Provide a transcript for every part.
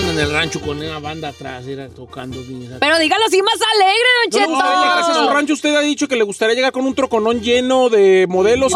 En el rancho con una banda atrás, era tocando bien. Pero dígalo así más alegre, Don No, Cheto. gracias a su rancho, usted ha dicho que le gustaría llegar con un troconón lleno de modelos.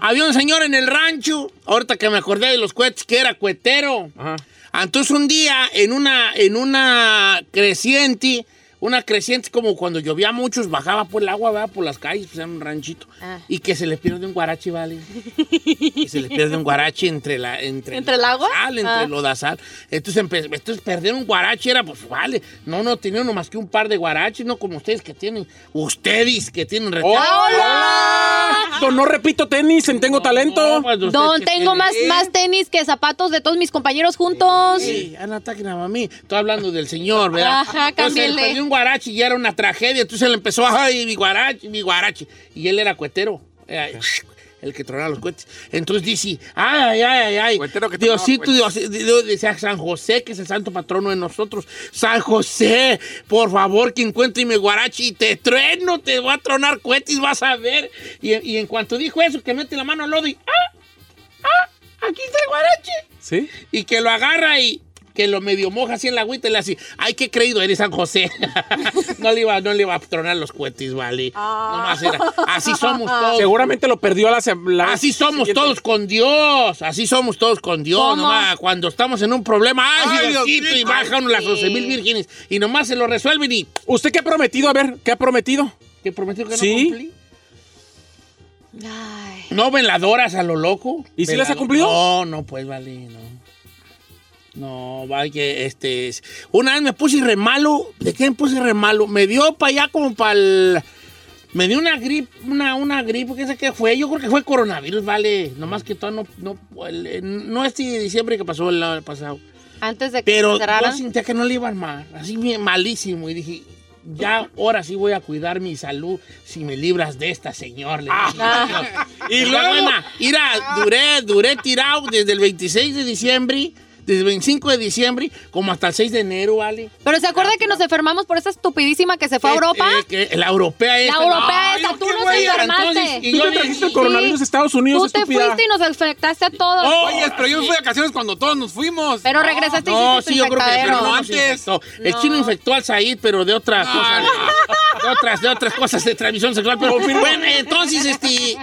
Había un señor en el rancho, ahorita que me acordé de los cohetes, que era cuetero. Ajá. Entonces un día en una, en una creciente, una creciente como cuando llovía mucho, bajaba por el agua, ¿verdad? por las calles, pues era un ranchito. Ah. Y que se le pierde un guarache, ¿vale? y se le pierde un guarache entre la... ¿Entre, ¿Entre el agua? Sal, entre Ah. lo da sal. Entonces, entonces perder un guarache era, pues vale, no, no tenía uno más que un par de guaraches, no como ustedes que tienen, ustedes que tienen retiro. ¡Hola! Don, no repito tenis, en tengo talento. No, pues, Don, que tengo más, más tenis que zapatos de todos mis compañeros juntos. Sí, Ana a mí. Estoy hablando del señor, ¿verdad? Ajá, Entonces, él cámbiale. perdió un guarachi y era una tragedia. Entonces él empezó, ay, mi guarachi, mi guarachi. Y él era cuetero. Era el que tronaba los cohetes. Entonces dice, ay, ay, ay, ay. Cuetero que Diosito, tronaba Dios, Dios, decía San José, que es el santo patrono de nosotros. San José, por favor, que encuentre mi guarachi y te trueno, te voy a tronar cohetes, vas a ver. Y, y en cuanto dijo eso, que mete la mano al lodo y, ah, ah, aquí está el guarachi ¿Sí? y que lo agarra y que lo medio moja así en la agüita y le hace, ay, qué creído eres San José. no, le iba, no le iba a tronar los cohetes, vale. Nomás era, así somos todos. Seguramente lo perdió a la, se- la Así somos siguiente- todos con Dios, así somos todos con Dios, nomás cuando estamos en un problema, ay, Ay, Diosito, y bajan las sí. 12 mil vírgenes y nomás se lo resuelven y ¿Usted qué ha prometido? A ver, ¿qué ha prometido? que prometió que no Sí. cumplí. Ay. No veladoras a lo loco. ¿Y si las ha cumplido? No, no, pues vale, no. No, vaya este. es- Una vez me puse re malo. ¿De qué me puse re malo? Me dio para allá como para el. Me dio una gripe, una, una gripe, ¿qué sé qué fue? Yo creo que fue coronavirus, vale. Nomás que todo no, no, el- no este diciembre que pasó el año pasado. Antes de que Pero yo sentía que no le iba a armar, así malísimo. Y dije, ya ahora sí voy a cuidar mi salud si me libras de esta, señor. Le dije. y luego, mira, duré, duré tirado desde el 26 de diciembre, desde el 25 de diciembre, como hasta el 6 de enero, ¿vale? Pero se acuerda que nos enfermamos por esa estupidísima que se fue a Europa. eh, que la europea esta. la europea esa, no, tú nos enfermaste. entonces, y Tú yo te le- trajiste el sí. coronavirus de Estados Unidos, Tú te estúpida. fuiste y nos infectaste a todos. Oh, Oye, pero yo me fui de vacaciones cuando todos nos fuimos. Pero regresaste y No, sí, yo creo que pero no antes. antes. El No. chino infectó al Said, pero de otras cosas. De otras, de otras cosas de transmisión sexual. Pero bueno, entonces, este.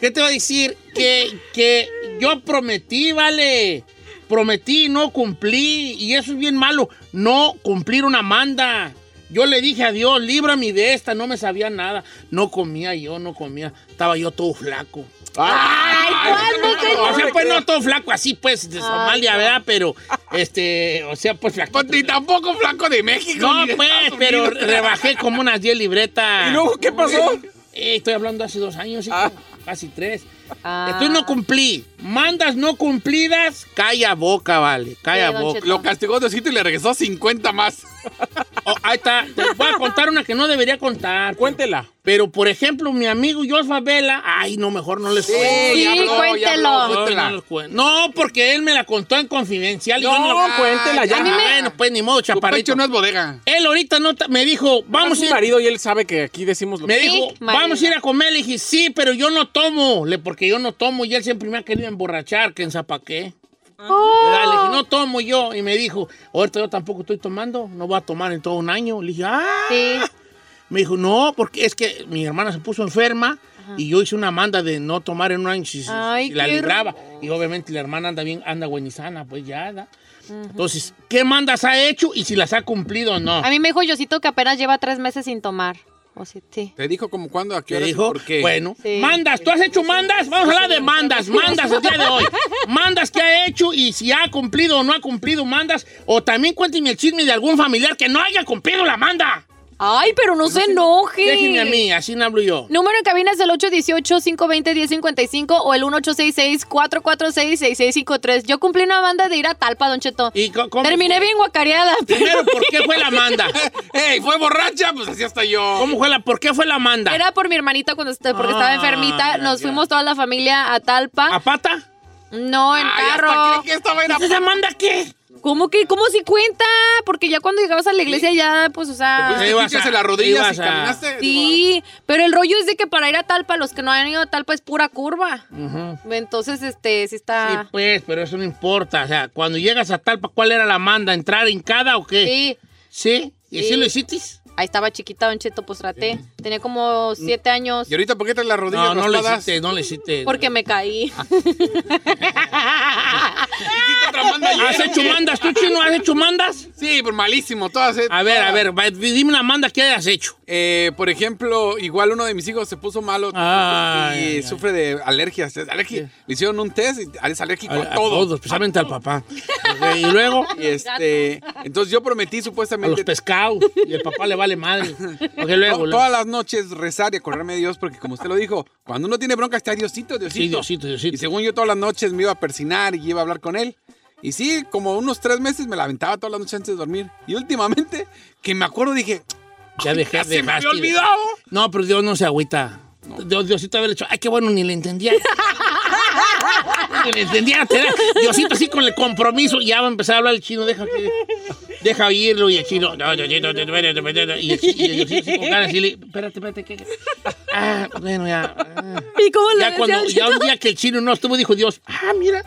¿Qué te voy a decir? Que, que yo prometí, vale. Prometí, no cumplí. Y eso es bien malo. No cumplir una manda. Yo le dije a Dios, líbrame de esta. No me sabía nada. No comía yo, no comía. Estaba yo todo flaco. Ay, ¿cuándo, señor? O sea, pues no todo flaco así, pues, de Somalia, ¿verdad? Pero, este, o sea, pues flaco. Pues ni tampoco flanco de México. No, de pues, pero rebajé como unas 10 libretas. ¿Y luego qué pasó? Eh, estoy hablando hace dos años, hijo, Ah. casi tres. Ah. Entonces no cumplí. Mandas no cumplidas, calla boca, vale, calla Sí, boca. Lo castigó Diosito y le regresó 50 más. Oh, ahí está, te voy a contar una que no debería contar. Cuéntela. Pero, por ejemplo, mi amigo Josfa Vela, ay, no, mejor no les cuento. Sí, habló, cuéntelo. habló, No, cuéntela. no. No, porque él me la contó en confidencial. y yo No, la- cuéntela ya. Me- Bueno, pues ni modo, chaparrito. pecho no es bodega. Él ahorita no ta- me dijo, Vamos a mi ir, marido y él sabe que aquí decimos lo me que... Dijo, vamos a ir a comer. Le dije, sí, pero yo no tomo. Le, porque yo no tomo y él siempre me ha querido emborrachar, que en zapaqué. ¿Verdad? Le dije, no tomo yo. Y me dijo, ahorita yo tampoco estoy tomando, no voy a tomar en todo un año. Le dije, ah. Sí. Me dijo, no, porque es que mi hermana se puso enferma y yo hice una manda de no tomar en un año si, la libraba. Y obviamente la hermana anda bien, anda buenizana, pues ya, ¿da? Entonces, ¿qué mandas ha hecho y si las ha cumplido o no? A mí me dijo Yosito que apenas lleva tres meses sin tomar. O sí, sí. Te dijo como cuándo, a qué ¿Qué hora dijo? por qué. Bueno, Sí. mandas, ¿tú has hecho mandas? Vamos a hablar de mandas, mandas el día de hoy. Mandas que ha hecho y si ha cumplido o no ha cumplido mandas. O también cuénteme el chisme de algún familiar que no haya cumplido la manda. Ay, pero no se enoje. Déjenme a mí, así no hablo yo. Número en cabina es el 818-520-1055 o el 1866-446-6653. Yo cumplí una banda de ir a Talpa, Don Cheto. ¿Y cómo Terminé fue? bien guacareada. Primero, ¿por qué fue la manda? ¡Ey, fue borracha! Pues así hasta yo. ¿Cómo fue la, por qué fue la manda? Era por mi hermanita cuando porque estaba Ah, enfermita. Nos fuimos toda la familia a Talpa. ¿A pata? No, en Ay, hasta carro. creí que estaba en ¿Esa manda qué? ¿Cómo que, cómo si cuenta? Porque ya cuando llegabas a la iglesia ya, pues, o sea... Pues ibas te a- en las rodillas y caminaste. Sí, pero el rollo es de que para ir a Talpa, los que no han ido a Talpa es pura curva. Entonces, este, sí Sí, está... pues, pero eso no importa. O sea, cuando llegas a Talpa, ¿cuál era la manda? ¿Entrar en cada o qué? Sí, ¿Sí? ¿Y Sí. si lo hiciste? Ahí estaba chiquita, Don Cheto, pues traté. Tenía como siete años ¿Y ahorita por qué traes las rodillas No, no lo raspadas? hiciste, no lo hiciste. porque me caí. Ayer, ¿Has ¿o hecho qué? mandas? ¿Tú, chino, has hecho mandas? Sí, pues malísimo, todas. eh, A ver, a ver, dime una manda que hayas hecho. Eh, por ejemplo, igual uno de mis hijos se puso malo Ay, y ay, ay. sufre de alergias. alergia. Le hicieron un test y es alérgico A, a, a todo. todos, especialmente al papá. Y luego, Y este, entonces yo prometí a los supuestamente pescados. Y el papá le vale madre. Ok, luego, to- luego. todas las noches rezar y acordarme de Dios, porque como usted lo dijo, cuando uno tiene bronca está Diosito, Diosito. Sí, Diosito, Diosito. Y según yo todas las noches me iba a persinar y iba a hablar con él. Y sí, como unos tres meses me la aventaba todas las noches antes de dormir. Y últimamente, que me acuerdo, dije, Ya dejé, ya se me había olvidado. No, pero Dios no se agüita. Dios, Diosito haber hecho. Ay, qué bueno, ni le entendía. ni le entendía. Diosito así con el compromiso. Ya va a empezar a hablar el chino. Deja que. Deja oírlo. Y el chino. No, te- te- te- Y el, chi- y el Diosito así con. Y le. Espérate, espérate. ¿qué, qué? Ah, bueno, ya. ah. ¿Y cómo le Ya cuando. Ya un día que el chino no estuvo, dijo Dios. Ah, mira.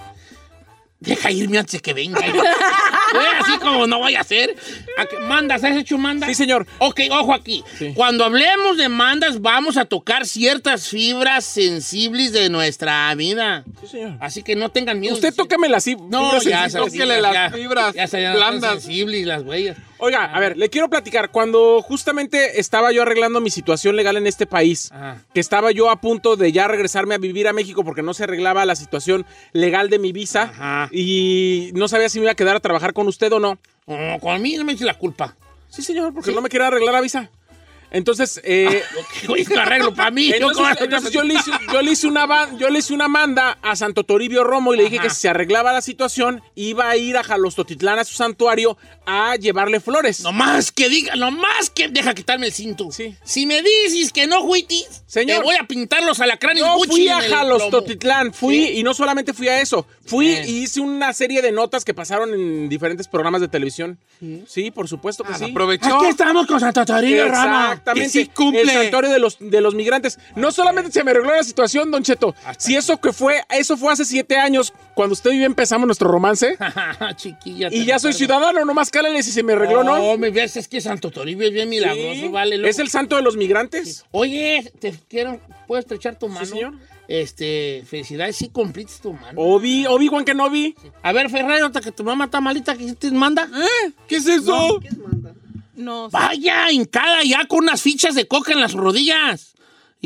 Deja irme antes que venga. Así como no voy a hacer. ¿A qué- ¿Mandas? ¿Has hecho mandas? Sí, señor. Ok, ojo aquí. Cuando hablemos de mandas, vamos a tocar ciertas fibras sensibles de nuestra vida. Sí, señor. Así que no tengan miedo. Usted tócame así. No, ya, tóquele las fibras ya, ya, blandas. sensibles las huellas. Oiga, a ver, le quiero platicar. Cuando justamente estaba yo arreglando mi situación legal en este país, que estaba yo a punto de ya regresarme a vivir a México porque no se arreglaba la situación legal de mi visa Ajá. y no sabía si me iba a quedar a trabajar con usted o no. Oh, con mí no me eche la culpa. Sí, señor, porque no me quería arreglar la visa. Entonces, eh, que arreglo para mí. yo entonces, yo, le hice, yo le hice una ban- yo le hice una manda a Santo Toribio Romo y le dije Ajá. que si se arreglaba la situación, iba a ir a Jalostotitlán a su santuario a llevarle flores. No más que diga, no más que deja quitarme el cinto. Sí. Si me dices que no juitis, Señor. te voy a pintar los alacranes Yo fui a. Jalostotitlán, fui Sí. y no solamente fui a eso, fui Bien. y hice una serie de notas que pasaron en diferentes programas de televisión. Sí, por supuesto que Ah, sí. aprovechó. Aquí estamos con Santa Toribio Rama. Exactamente. Que sí cumple. El santuario de los, de los migrantes. No solamente se me arregló la situación, Don Cheto. Si eso que fue, eso fue hace siete años, cuando usted y yo empezamos nuestro romance. Chiquilla. Y ya soy ciudadano, nomás cálale si se me arregló, ¿no? No, me ves, es que Santo Toribio es bien milagroso, Sí. vale. loco. ¿Es el santo de los migrantes? Oye, te quiero, ¿puedes estrechar tu mano? señor. Este, felicidades, sí cumpliste tu mano. Obi, Obi-Wan Kenobi. A ver, Ferrari, ahorita que tu mamá está malita, ¿qué te manda? ¿Eh? ¿Qué es eso? No, Vaya, hincada ya con unas fichas de coca en las rodillas.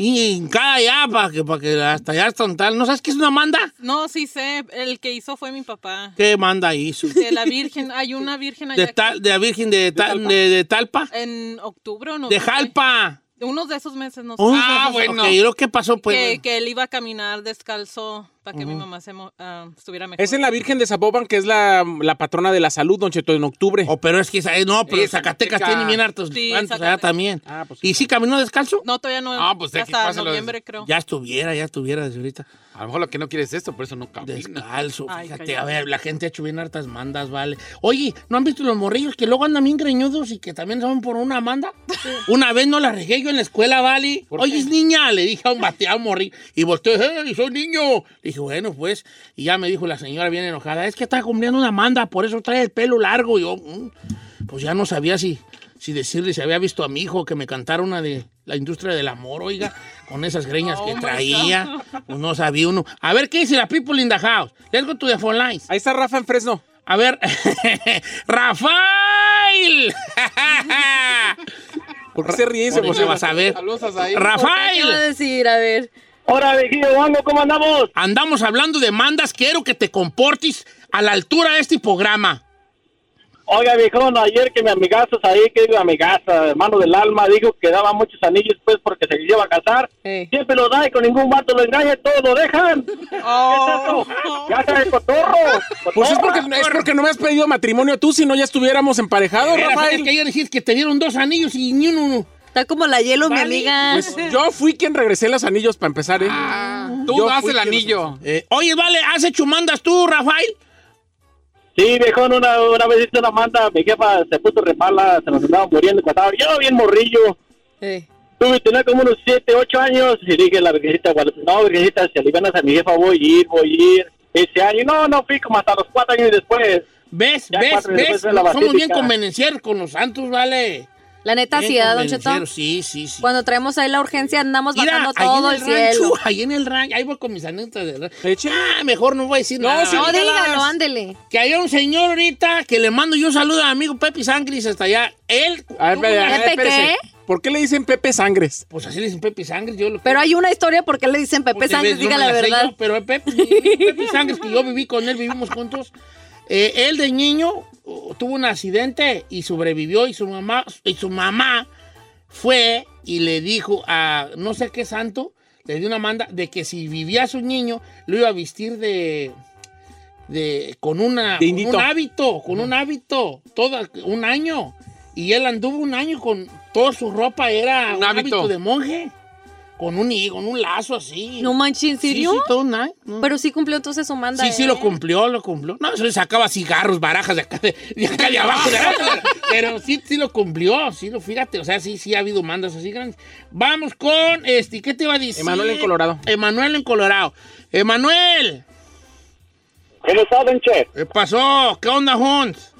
Y hincada ya para que, para que hasta allá está tal. ¿No sabes qué es una manda? no, sí sé. El que hizo fue mi papá. ¿Qué manda? Su- De la Virgen. Hay una Virgen allá De, tal, de la Virgen de, tal- de, de Talpa. en octubre o no. De Jalpa. Unos de esos meses, no sé. Ah, bueno. ¿Y lo que pasó? Pues, que, bueno. que él iba a caminar descalzo para que mi mamá se mo- ah, estuviera mejor. Es en la Virgen de Zapopan, que es la, la patrona de la salud, Don Cheto, en octubre. Oh, pero es que esa- eh, no, pero Zacatecas Zacatecas. tiene bien hartos Sí, allá también. Ah, pues ¿Y sí caminó descalzo? No, todavía no. Ah, pues, hasta noviembre, creo. Ya estuviera, ya estuviera desde ahorita. A lo mejor lo que no quiere es esto, por eso no camina. Descalzo, Ay, fíjate. A ver, la gente ha hecho bien hartas mandas, vale. Oye, ¿no han visto los morrillos que luego andan bien greñudos y que también son por una manda? Una vez no la regué yo en la escuela, vale. Oye, es niña, le dije a un bateado morrillo. Y volteó, ¡hey, soy niño! Le dije, bueno, pues. Y ya me dijo la señora bien enojada, es que está cumpliendo una manda, por eso trae el pelo largo. Y yo, "Mm". pues ya no sabía si, si decirle si había visto a mi hijo que me cantara una de la industria del amor, oiga, con esas greñas que traía. Pues no sabía uno. A ver, ¿qué dice la people in the house? Let's go to the phone lines. Ahí está Rafa en Fresno. A ver, Rafael. ¿Por qué se ríe? Se Ahorita emociona? vas a. Saludos ahí. ¿Qué va a Rafael, decir? A ver. Hola, viejillo Wango, ¿cómo andamos? andamos hablando de mandas. Quiero que te comportes a la altura de este programa. Oiga, viejón, ayer que mi amigazo ahí, que digo amigaza, hermano del alma, dijo que daba muchos anillos pues porque se lleva a casar. Siempre lo da y con ningún vato lo engaña, todos lo dejan. Oh. ¿Qué es eso? Ya está el cotorro. Pues es porque, es porque no me has pedido matrimonio tú, si no ya estuviéramos emparejados, Rafael. es que ayer decís que te dieron dos anillos y ni uno. Está como la hielo, mi amiga. Pues yo fui quien regresé los anillos para empezar, ¿eh? Ah, tú Yo das el anillo. Eh, oye, vale, ¿has hecho mandas tú, Rafael? Sí, viejón, una, una vez hice una manda, mi jefa se puso re mala, se nos andaba muriendo, cuando estaba yo bien morrillo. Eh. Tuve, tenía como unos 7, 8 años y dije a la virgencita, Guadalupe, no, virgencita, si alivianas a mi jefa voy a ir, voy a ir. Ese año, no, no fui como hasta los 4 años después. ¿Ves? Ya ¿Ves? después ¿Ves? Somos bien convenencieros con los santos, ¿vale? La neta, sí, ¿verdad, Don Cheto? Sí, sí, sí. Cuando traemos ahí la urgencia andamos Mira, bajando ahí todo en el, el rancho, cielo. ahí en el rancho, ahí voy con mis anécdotas del rancho. Ah, mejor no voy a decir No, nada. No, dígalo, ándele. Que hay un señor ahorita que le mando yo un saludo a mi amigo Pepe Sangris hasta allá. Él, A ver, a ver, ¿Pepe espérese. qué? ¿Por qué le dicen Pepe Sangres? pues así le dicen Pepe Sangres, yo lo Pero hay una historia por qué le dicen Pepe Porque yo diga la verdad. yo, pero Pepe, Pepe Sangres, que yo viví con él, vivimos juntos. eh, él de niño tuvo un accidente y sobrevivió y su mamá, y su mamá fue y le dijo a no sé qué santo, le dio una manda de que si vivía su niño, lo iba a vestir de... de con, una, De con indito. un hábito, con un hábito, toda, un año. Y él anduvo un año con toda su ropa, era Un un, hábito. hábito de monje. Con un, hi- con un lazo así. No manches, ¿en Sí, serio? sí, todo un año. ¿no? Pero sí cumplió entonces su manda. Sí, sí, ¿eh? lo cumplió, lo cumplió. No, eso le sacaba cigarros, barajas de acá de, de acá de abajo. de abajo, pero sí, sí lo cumplió, sí lo, fíjate, o sea, sí, sí ha habido mandas así grandes. Vamos con, este, ¿qué te va a decir? Emanuel en Colorado. Emanuel en Colorado. Emanuel, ¿Cómo está, Don Che? ¿qué pasó? ¿Qué onda, Hans?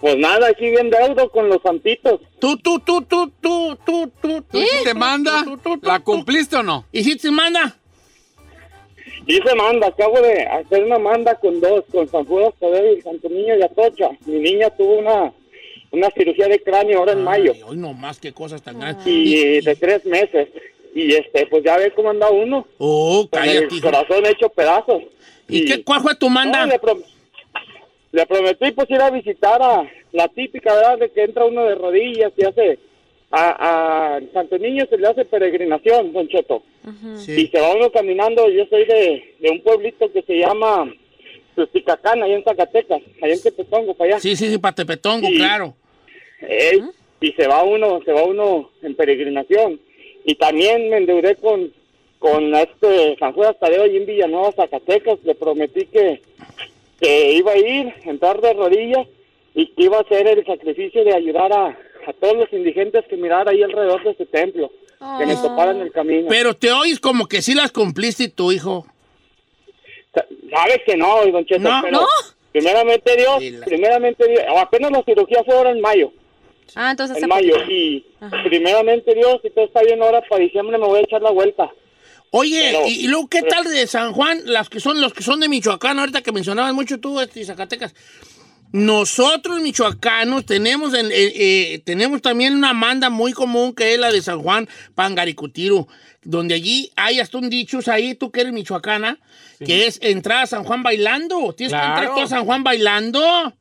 Pues nada, aquí bien deudo con los santitos. Tú, tú, tú, tú, tú, tú, tú. ¿Tú hiciste manda? Tú, tú, tú, ¿La cumpliste? o no? ¿Hiciste manda? Hice manda, acabo de hacer una manda con dos, con San Judas Tadeo y Santo Niño y Atocha. Mi niña tuvo una, una cirugía de cráneo ahora en mayo Ay, hoy no más, qué cosas tan grandes. y de tres meses. Y este, pues ya ves cómo anda uno, Oh, con cállate. el corazón hecho pedazos. ¿Y qué, cuál fue tu manda? No, le, prom- le prometí pues ir a visitar a la típica, ¿verdad? De que entra uno de rodillas y hace... A, a Santo Niño se le hace peregrinación, Don Cheto. Y Sí. se va uno caminando, yo soy de, de un pueblito que se llama Susticacán, allá en Zacatecas, allá en Tepetongo, para allá. Sí, sí, sí, para Tepetongo, claro. Y se va uno, se va uno en peregrinación. Y también me endeudé con, con este San Juan Tadeo allí en Villanueva, Zacatecas. Le prometí que, que iba a ir, entrar de rodillas y que iba a hacer el sacrificio de ayudar a, a todos los indigentes que mirara ahí alrededor de ese templo, que me toparan el camino. Pero te oyes como que sí las cumpliste tu hijo. Sabes que no, don Cheto, No. pero ¿No? primeramente Dios, primeramente Dios, apenas la cirugía fue ahora en mayo, Ah, entonces en mayo, y primeramente Dios, si todo está bien ahora, para diciembre me voy a echar la vuelta. Oye, Pero- y, y luego, ¿qué tal de San Juan? Las que son, los que son de Michoacán, ahorita que mencionabas mucho tú, este, Zacatecas. Nosotros, michoacanos, tenemos, en- eh, eh, tenemos también una manda muy común que es la de San Juan Pangaricutiro, donde allí hay hasta un dichos ahí, tú que eres michoacana, que es entrar a San Juan bailando. Tienes que entrar Claro. tú a San Juan bailando.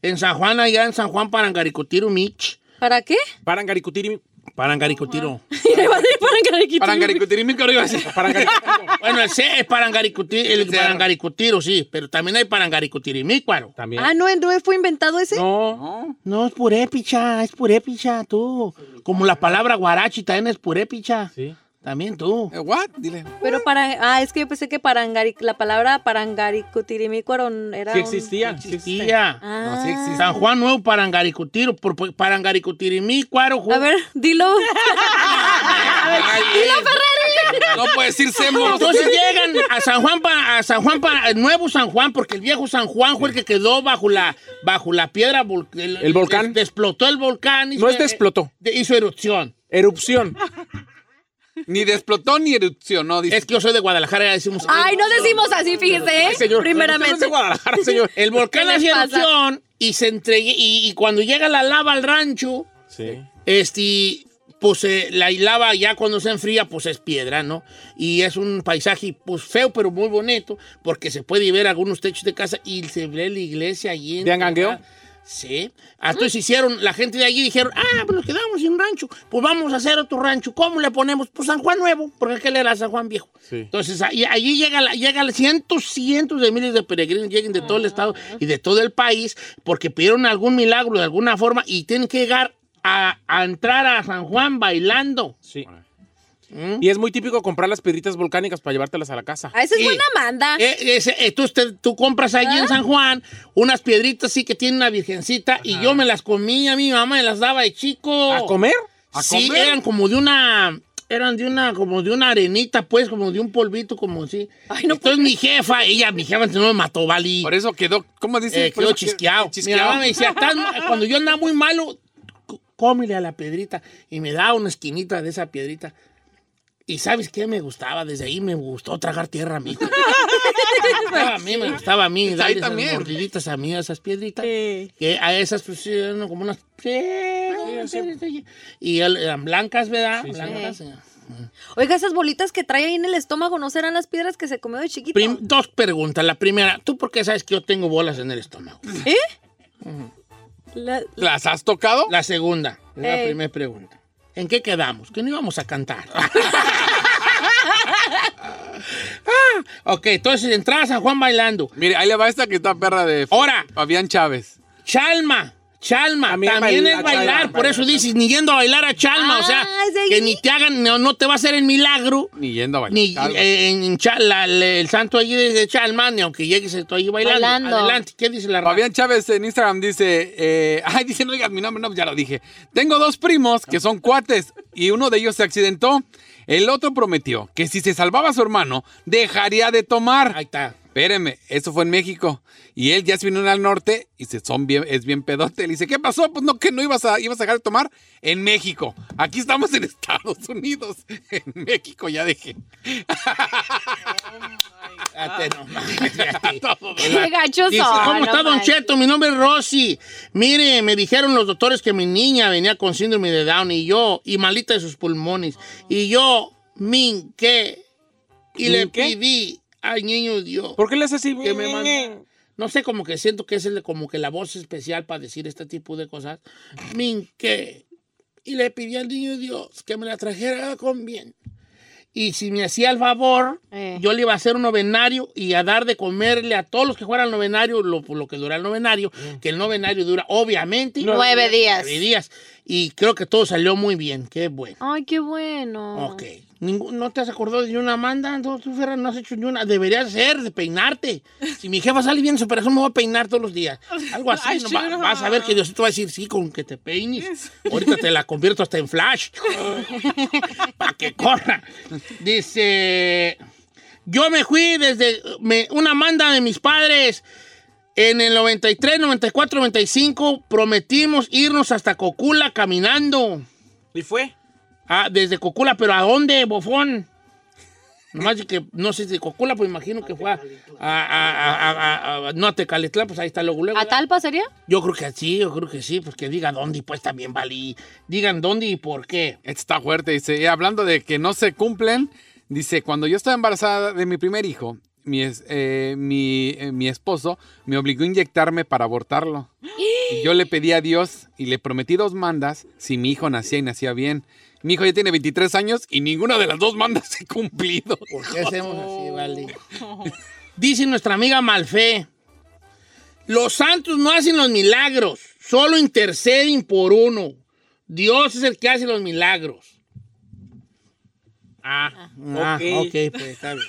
En San Juan, allá en San Juan Pangaricutiro, Mich. ¿Para qué? Parangaricutiri. Parangaricutiro. Parangaricutiro. Parangaricutirimí, ¿qué iba a decir? Parangaricutiro. Bueno, el C es parangaricutiro, el parangaricutiro, sí, pero también hay parangaricutirimícuaro. También. Ah, ¿no, ¿no fue inventado ese? No. No. No, es purépicha, es purépicha, tú. Como la palabra guarachi también es purépicha. Sí. También tú. Eh, ¿What? Dile. Pero para... Ah, es que yo pensé que parangari, la palabra parangaricutirimícuaro era Sí un- existía. sí existía. Existía. Ah. No, sí existe. San Juan Nuevo Parangaricutiro, por, Parangaricutirimícuaro. ju- A ver, dilo. Ay, No puede decir semo. Entonces llegan a San Juan, pa- a San Juan, pa- el nuevo San Juan, porque el viejo San Juan fue el que quedó bajo la, bajo la piedra. vol- El volcán. des- explotó el volcán. No es desplotó. de- hizo erupción. Erupción. Ni desplotó ni erupcionó. Dice. Es que yo soy de Guadalajara, ya decimos. Ay, no decimos así, fíjese, ¿eh? Señor. Primeramente. De Guadalajara, señor. El volcán ¿Qué les hace erupción y se entregue, y, y cuando llega la lava al rancho, Sí. este, pues eh, la lava ya cuando se enfría, pues es piedra, ¿no? Y es un paisaje, pues feo, pero muy bonito, porque se puede ver algunos techos de casa y se ve la iglesia allí. en- ¿De Angangueo? Sí. Ah, Entonces hicieron, la gente de allí dijeron, ah, pues nos quedamos sin rancho, pues vamos a hacer otro rancho. ¿Cómo le ponemos? Pues San Juan Nuevo, porque aquel era San Juan Viejo. Sí. Entonces ahí- allí llega, la- llega cientos, cientos de miles de peregrinos, lleguen de todo el estado y de todo el país, porque pidieron algún milagro de alguna forma y tienen que llegar a, a entrar a San Juan bailando. Sí. Y es muy típico comprar las piedritas volcánicas para llevártelas a la casa. Ah, esa es buena manda. Eh, ese- eh, tú, usted- tú compras allí ¿Ah? en San Juan unas piedritas sí que tienen una virgencita y yo me las comía, mi mamá me las daba de chico. ¿A comer? ¿A sí, comer? eran como de una, eran de una, como de una arenita, pues, como de un polvito, como así. Ay, no Entonces mi jefa, ella, mi jefa no me mató, Vali. Por eso quedó, ¿cómo dice? Eh, quedó que- chisqueado. Mi chisqueado. mamá me decía, "Estás ma- cuando yo andaba muy malo, cómele a la piedrita. Y me daba una esquinita de esa piedrita. Y ¿sabes qué me gustaba? Desde ahí me gustó tragar tierra a mí. me gustaba a mí, me gustaba a mí Pues ahí darle esas también. mordiditas a mí, a esas piedritas. Sí. Que a esas, pues, sí, eran como unas... sí. Y eran blancas, ¿verdad? blancas. eh. Oiga, esas bolitas que trae ahí en el estómago, ¿no serán las piedras que se comió de chiquito? Prim- dos preguntas. La primera, ¿tú por qué sabes que yo tengo bolas en el estómago? ¿Eh? La- ¿Las has tocado? La segunda, es la Ey. primera pregunta. ¿En qué quedamos? Que no íbamos a cantar. Ah, ok, entonces entrada a San Juan bailando. Mire, ahí le va esta que está perra de Ahora, Fabián Chávez. Chalma. Chalma, También también, baila- es bailar, Chalma, por eso dices, ni yendo a bailar a Chalma, o sea, Ah, que ni te hagan, no, no te va a hacer el milagro, Ni yendo a bailar. ni eh, en Chal- la- le- el santo allí de, de Chalma, ni aunque llegues tú allí bailando. Bailando. Adelante, ¿qué dice la raza? Fabián Chávez en Instagram dice, eh, ay, dice, no digas mi nombre, no, ya lo dije. Tengo dos primos que son cuates y uno de ellos se accidentó. El otro prometió que si se salvaba a su hermano, dejaría de tomar. Ahí está. Espéreme, eso fue en México. Y él ya se vino al norte y se son bien, es bien pedote. Le dice, ¿qué pasó? Pues no, que no ibas a, ibas a dejar de tomar en México. Aquí estamos en Estados Unidos. En México ya dejé. Qué gachos Dice, son, ¿cómo no está, Don manches. Cheto? Mi nombre es Rosy. Mire, me dijeron los doctores que mi niña venía con síndrome de Down y yo, y malita de sus pulmones. Y yo, minqué, y le ¿Minqué? pedí al niño Dios. ¿Por qué le haces así? que me manda- No sé, como que siento que es el- como que la voz especial para decir este tipo de cosas. Minqué. Y le pedí al niño Dios que me la trajera con bien. Y si me hacía el favor, Eh. yo le iba a hacer un novenario y a dar de comerle a todos los que fueran al novenario lo, lo que dura el novenario, que el novenario dura obviamente Nueve días. nueve días. Y creo que todo salió muy bien, qué bueno. Ay, qué bueno. Ok. ¿No te has acordado de una Amanda? No, tú, Ferran, no has hecho ni una. Deberías ser de peinarte. Si mi jefa sale bien en su operación, me voy a peinar todos los días. Algo así. Ay, ¿no? Va- vas a ver que Diosito va a decir, sí, con que te peines. Ahorita te la convierto hasta en flash. Para que corra. Dice, yo me fui desde me- una manda de mis padres. En el 93, 94, 95 prometimos irnos hasta Cocula caminando. ¿Y fue? Ah, desde Cocula, pero ¿a dónde, bofón? Nomás de que, no sé si de Cocula, pues imagino que fue a, a, a- a- a- a- no a Tecalitlán, pues ahí está luego, luego. ¿A Talpa sería? Yo creo que sí, yo creo que sí, pues que diga dónde y pues también valí. Digan dónde y por qué. Está fuerte. Dice, y hablando de que no se cumplen, dice, cuando yo estaba embarazada de mi primer hijo, mi, es- eh, mi, eh, mi esposo me obligó a inyectarme para abortarlo. Y yo le pedí a Dios y le prometí dos mandas si mi hijo nacía y nacía bien. Mi hijo ya tiene 23 años y ninguna de las dos mandas se ha cumplido. ¿Por qué hacemos así, vale? Dice nuestra amiga Malfe, los santos no hacen los milagros, solo interceden por uno. Dios es el que hace los milagros. Ah, ah, ok. ok, pues está bien.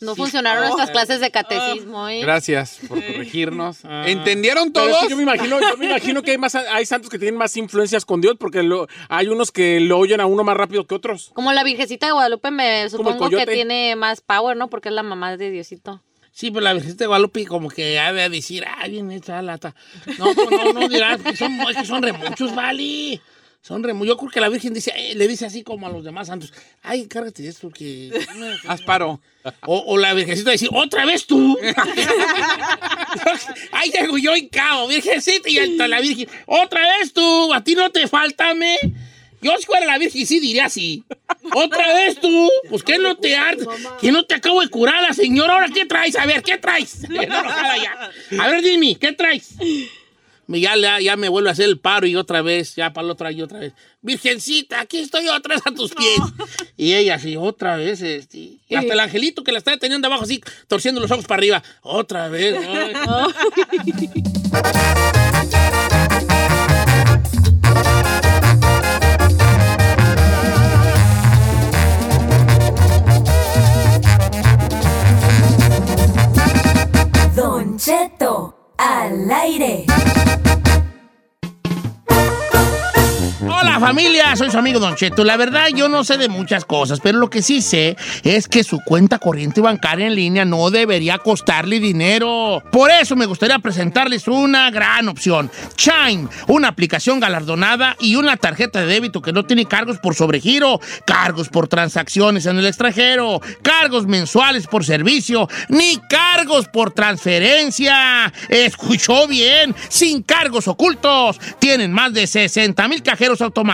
No funcionaron nuestras clases de catecismo, ¿eh? Gracias por corregirnos. Ah. ¿Entendieron es todos? que yo me imagino, yo me imagino que hay más hay santos que tienen más influencias con Dios porque lo- hay unos que lo oyen a uno más rápido que otros. Como la Virgencita de Guadalupe me supongo que tiene más power, ¿no? Porque es la mamá de Diosito. Sí, pero la Virgen de Guadalupe como que ha de decir, ah, bien hecha la lata. No, no, no, no dirás, que son, es que son remuchos, vale. Son remuchos. Yo creo que la Virgen dice, eh, le dice así como a los demás santos, ay, encárgate de esto, que... Haz paro. O, o la Virgencita dice, otra vez tú. Ay, llego yo y cao, Virgencita, y hasta la Virgen, otra vez tú, a ti no te falta, me. Yo si fuera la Virgen sí diría así. Otra vez tú, pues que no te hartas, que no te acabo de curar la señora, ahora qué traes, a ver, ¿qué traes? Ya. A ver, dime, ¿qué traes? Ya, ya, ya me vuelve a hacer el paro y otra vez, ya para la otra y otra vez. Virgencita, aquí estoy otra vez a tus pies. Y ella así, otra vez. Este, y hasta el angelito que la está teniendo abajo así, torciendo los ojos para arriba. Otra vez. Familia, soy su amigo Don Cheto. La verdad yo no sé de muchas cosas, pero lo que sí sé es que su cuenta corriente bancaria en línea no debería costarle dinero. Por eso me gustaría presentarles una gran opción. Chime, una aplicación galardonada y una tarjeta de débito que no tiene cargos por sobregiro, cargos por transacciones en el extranjero, cargos mensuales por servicio, ni cargos por transferencia. Escuchó bien, sin cargos ocultos. Tienen más de 60 mil cajeros automáticos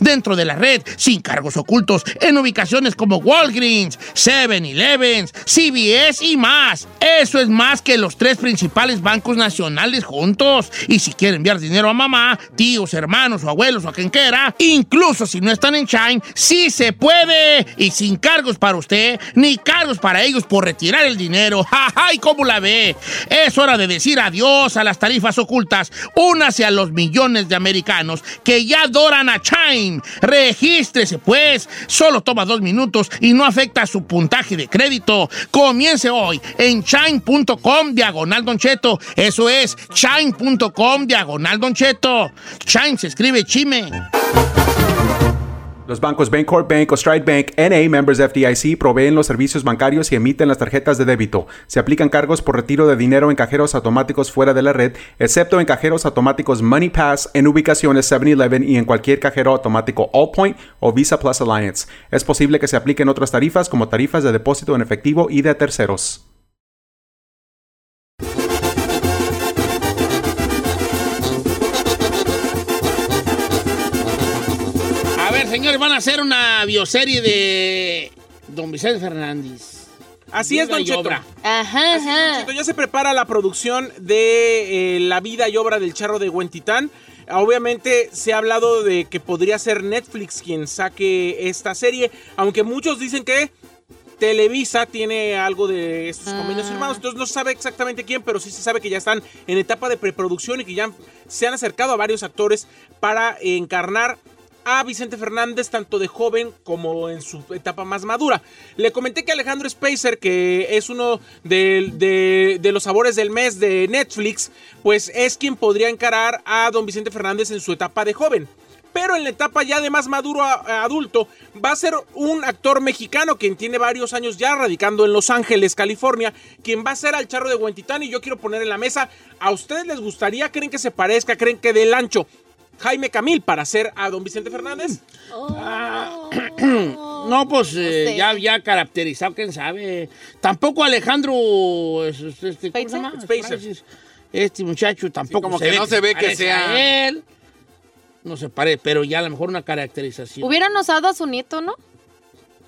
dentro de la red, sin cargos ocultos, en ubicaciones como Walgreens, 7-Elevens, CVS y más. Eso es más que los tres principales bancos nacionales juntos. Y si quiere enviar dinero a mamá, tíos, hermanos o abuelos o a quien quiera, incluso si no están en Chime, sí se puede. Y sin cargos para usted, ni cargos para ellos por retirar el dinero. ¡Ja, ¿Y cómo la ve? Es hora de decir adiós a las tarifas ocultas. Únase a los millones de americanos que ya adoran Chime. Regístrese, pues. Solo toma dos minutos y no afecta su puntaje de crédito. Comience hoy en chime.com diagonal Don Cheto. Eso es chime.com diagonal Don Cheto. Chime se escribe chime. Los bancos Bancorp Bank o Stride Bank NA, members FDIC, proveen los servicios bancarios y emiten las tarjetas de débito. Se aplican cargos por retiro de dinero en cajeros automáticos fuera de la red, excepto en cajeros automáticos Money Pass, en ubicaciones 7-Eleven y en cualquier cajero automático Allpoint o Visa Plus Alliance. Es posible que se apliquen otras tarifas como tarifas de depósito en efectivo y de terceros. Van a hacer una bioserie de Don Vicente Fernández. Así es, Don Cheto. obra. Ajá, Así es, Don ajá. Cheto. Ya se prepara la producción de eh, la vida y obra del charro de Huentitán. Obviamente se ha hablado de que podría ser Netflix quien saque esta serie, aunque muchos dicen que Televisa tiene algo de estos convenios Ah. firmados, entonces no se sabe exactamente quién, pero sí se sabe que ya están en etapa de preproducción y que ya se han acercado a varios actores para encarnar a Vicente Fernández tanto de joven como en su etapa más madura. Le comenté que Alejandro Spacer, que es uno de, de- los sabores del mes de Netflix, pues es quien podría encarar a don Vicente Fernández en su etapa de joven. Pero en la etapa ya de más maduro adulto, va a ser un actor mexicano quien tiene varios años ya radicando en Los Ángeles, California, quien va a ser al charro de Huentitán. Y yo quiero poner en la mesa, ¿a ustedes les gustaría? ¿Creen que se parezca? ¿Creen que del ancho? Jaime Camil para ser a don Vicente Fernández. No, pues eh, sé. ya, ya caracterizado, quién sabe. Tampoco Alejandro. es- es- Este, ¿cómo se Spacer. llama? Spacer. Spicer. Este muchacho tampoco como que no se ve que parece sea- a él. No se parece, pero ya a lo mejor una caracterización. Hubieran usado a su nieto, ¿no?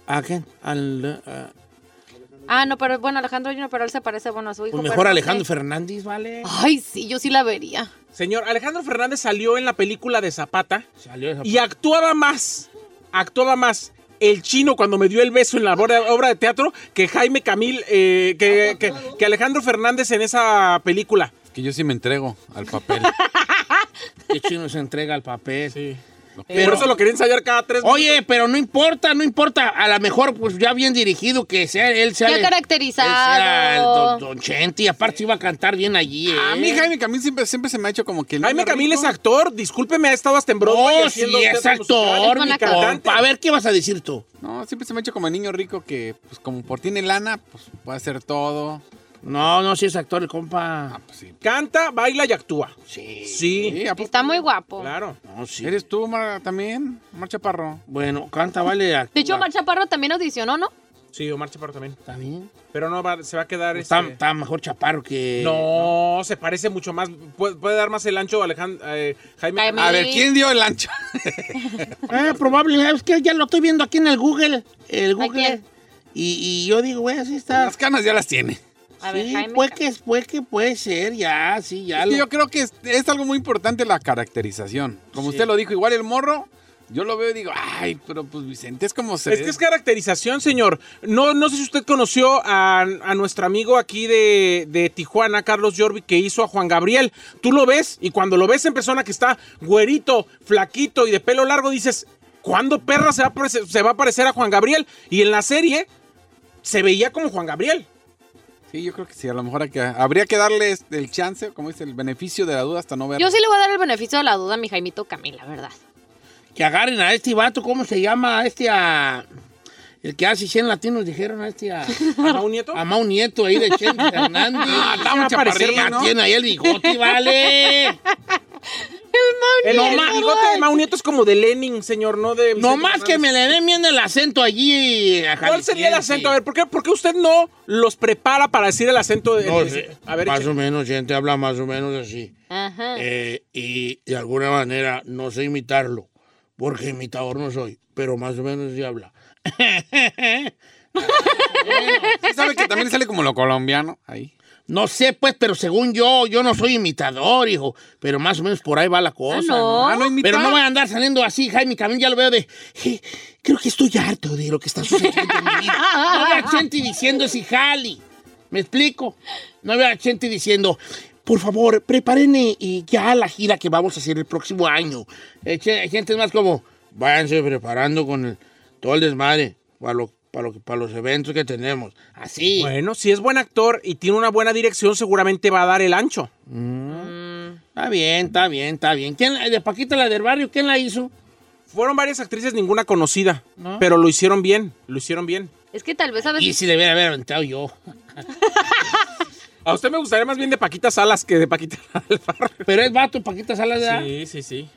¿A quién? Al, a- Ah, no, pero bueno, Alejandro Junior, pero él se parece, bueno, a su hijo. pues mejor Alejandro. Fernández, ¿vale? Ay, sí, yo sí la vería. Señor, Alejandro Fernández salió en la película de Zapata Salió esa y actuaba más, actuaba más el chino cuando me dio el beso en la obra, de teatro que Jaime Camil, eh, que, que- que Alejandro Fernández en esa película. Que yo sí me entrego al papel. que chino se entrega al papel. Sí. Pero- Por eso lo quería ensayar cada tres Oye, pero no importa, no importa. A lo mejor, pues ya bien dirigido, que sea él sea. Ya el- caracterizado. él sea el don, don Chente. Y aparte se iba a cantar bien allí, ¿eh? A mí Jaime Camil siempre, siempre se me ha hecho como que... el Jaime niño Camil rico. es actor, discúlpeme, ha estado hasta en Broadway No, sí, haciendo es actor. A ver, ¿qué vas a decir tú? No, siempre se me ha hecho como el niño rico que, pues como por tiene lana, pues puede hacer todo. No, no, sí es actor el compa. Ah, pues sí. Canta, baila y actúa. Sí. Sí. Está muy guapo. claro. No, sí. ¿Eres tú, Mar, también? Mar Chaparro. Bueno, canta, vale. De hecho, actúa. Omar Chaparro también audicionó, ¿no? Sí, Omar Chaparro también. Está bien. Pero no va- se va a quedar Está, este- está mejor chaparro que. No, se parece mucho más. Puede, puede dar más el ancho Alejandro, eh, Jaime. Jaime. A ver, ¿quién dio el ancho? Eh, probable, es que ya lo estoy viendo aquí en el Google. El Google. Y, y yo digo, güey, así está. Las canas ya las tiene. A ver, sí, Jaime. puede que, puede que puede ser, ya, sí, ya. Es que lo- yo creo que es, es algo muy importante la caracterización. Como Sí. usted lo dijo, igual el morro, yo lo veo y digo, ay, pero pues Vicente es como se Es que es caracterización, señor. No, no sé si usted conoció a, a nuestro amigo aquí de, de Tijuana, Carlos Yorbi, que hizo a Juan Gabriel. Tú lo ves y cuando lo ves en persona que está güerito, flaquito y de pelo largo, dices, ¿cuándo perra se va, a parecer, se va a parecer a Juan Gabriel? Y en la serie se veía como Juan Gabriel. Sí, yo creo que sí. A lo mejor hay que- habría que darle este, el chance, como dice, el beneficio de la duda hasta no ver. Yo sí le voy a dar el beneficio de la duda a mi Jaimito Camila, verdad. Que agarren a este vato, ¿cómo se llama? A este a... El que hace 100 latinos dijeron a este a... ¿A un nieto? A Mau Nieto ahí de Chente Fernández. Ah, está Ya ¿no? tiene ahí el bigote, vale. El, No el ma- bigote de Mau Nieto es como de Lenin, señor, no de. No más que me le den bien el acento allí. a ¿Cuál sería el acento? A ver, ¿por qué, por qué usted no los prepara para decir el acento de. No de- a ver, más o menos, gente habla más o menos así. Ajá. Eh, y de alguna manera no sé imitarlo, porque imitador no soy, pero más o menos sí habla. Sí sabe que también sale como lo colombiano ahí. No sé, pues, pero según yo, yo no soy imitador, hijo, pero más o menos por ahí va la cosa. Ah, no. Ah, no. Pero no voy a andar saliendo así, Jaime Camín, ya lo veo de... "Je, creo que estoy harto de lo que está sucediendo en mi vida. No veo a Chente diciendo si jali. ¿Me explico? No veo a Chente diciendo... Por favor, preparen eh, ya la gira que vamos a hacer el próximo año. Eh, gente es más como, váyanse preparando con el- todo el desmadre para, lo, para, lo, que- para los eventos que tenemos. Así. Bueno, si es buen actor y tiene una buena dirección, seguramente va a dar el ancho. Está bien, está bien, está bien. ¿Quién, de Paquita, la del barrio, quién la hizo? Fueron varias actrices, ninguna conocida. ¿No? Pero lo hicieron bien, lo hicieron bien. Es que tal vez a Y veces. si le hubiera haber aventado yo. A usted me gustaría más bien de Paquita Salas que de Paquita. Pero es vato, Paquita Salas de Sí, sí, sí.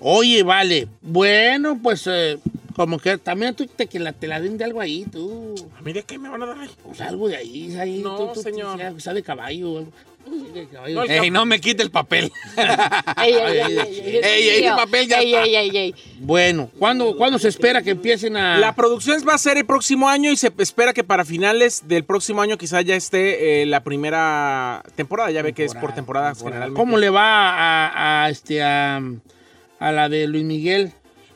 Oye, vale. Bueno, pues eh, como que también tú te, que la, te la den de algo ahí, tú. ¿A mí de qué me van a dar ahí? Pues algo de ahí, ahí. No, tú, tú, tú, señor. sea- sea de caballo. de caballo. No, Ey, no me quite el papel. Ey, ey, ey, ey, ey, Ey, ey, el papel ya ey, está. ey, ey, ey. Bueno, ¿cuándo, ¿cuándo se espera que empiecen a...? La producción va a ser el próximo año y se espera que para finales del próximo año quizá ya esté eh, la primera temporada. Ya ve que es por temporadas generalmente. ¿Cómo le va a, a, este, a, a la de Luis Miguel?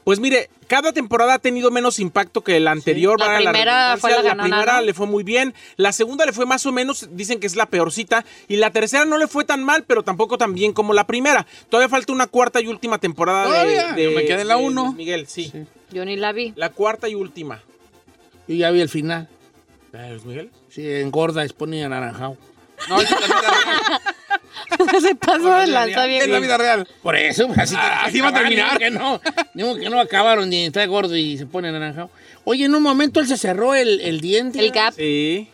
Pues mire, cada temporada ha tenido menos impacto que la anterior. La primera fue la ganona, primera ¿no? le fue muy bien, la segunda le fue más o menos, dicen que es la peorcita, y la tercera no le fue tan mal, pero tampoco tan bien como la primera. Todavía falta una cuarta y última temporada de, Todavía, de- yo me quedé en la de uno. Luis Miguel, sí. Yo ni la vi. La cuarta y última. Yo ya vi el final. ¿La de Luis Miguel? Sí, engorda, es pone anaranjado. No, es la vida real. Se pasó de lanza bien. Es la vida real. Por eso, pues, así, Ah, así va a acabar, terminar. Digo que no, digo que no acabaron ni está gordo y se pone naranjado. Oye, en un momento él se cerró el, el diente. El gap. Sí.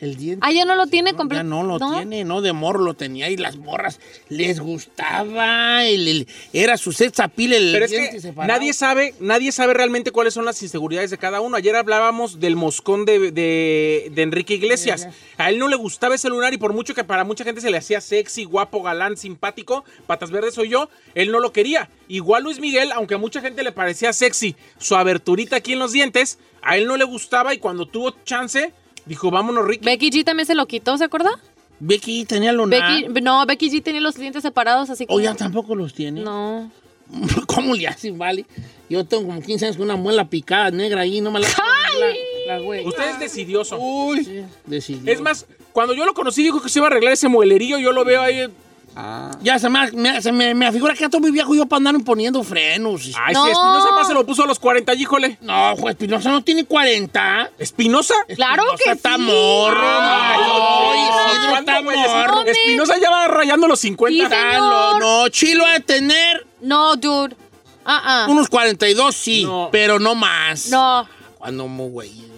El diente. Ah, ya no lo tiene No, completo. Ya no lo tiene, no, de morro lo tenía y las morras les gustaba. el- el- era su sex appeal el Pero es que separado. nadie sabe, nadie sabe realmente cuáles son las inseguridades de cada uno. Ayer hablábamos del moscón de, de- de Enrique Iglesias. A él no le gustaba ese lunar y por mucho que para mucha gente se le hacía sexy, guapo, galán, simpático, patas verdes soy yo, él no lo quería. Igual Luis Miguel, aunque a mucha gente le parecía sexy su aberturita aquí en los dientes, a él no le gustaba y cuando tuvo chance, dijo, vámonos, Ricky. Becky G también se lo quitó, ¿se acuerda? Becky tenía lunar. Becky, no, Becky G tenía los dientes separados, así O como. ya tampoco los tiene. No. ¿Cómo le hacen, vale? Yo tengo como 15 años con una muela picada negra ahí, no me la... la, la güey. Usted es decidioso. Uy. Sí, decidió. Es más, cuando yo lo conocí dijo que se iba a arreglar ese muelerillo, yo lo veo ahí. Ah. Ya se me, me, se me, me afigura que ya estoy muy viejo yo para andar poniendo frenos. Ay, No. si Espinosa más se lo puso a los 40, híjole. No, juez Espinosa no tiene 40. ¿Espinosa? Claro Espinosa que está sí. morro, Ah, no, Isidro ¿cuándo, está güey? morro. Espinosa ya va rayando los 50. Sí, no, Chilo ha de tener No, dude. Ah, ah. unos 42, sí, No. pero no más. No. Cuando muy güey.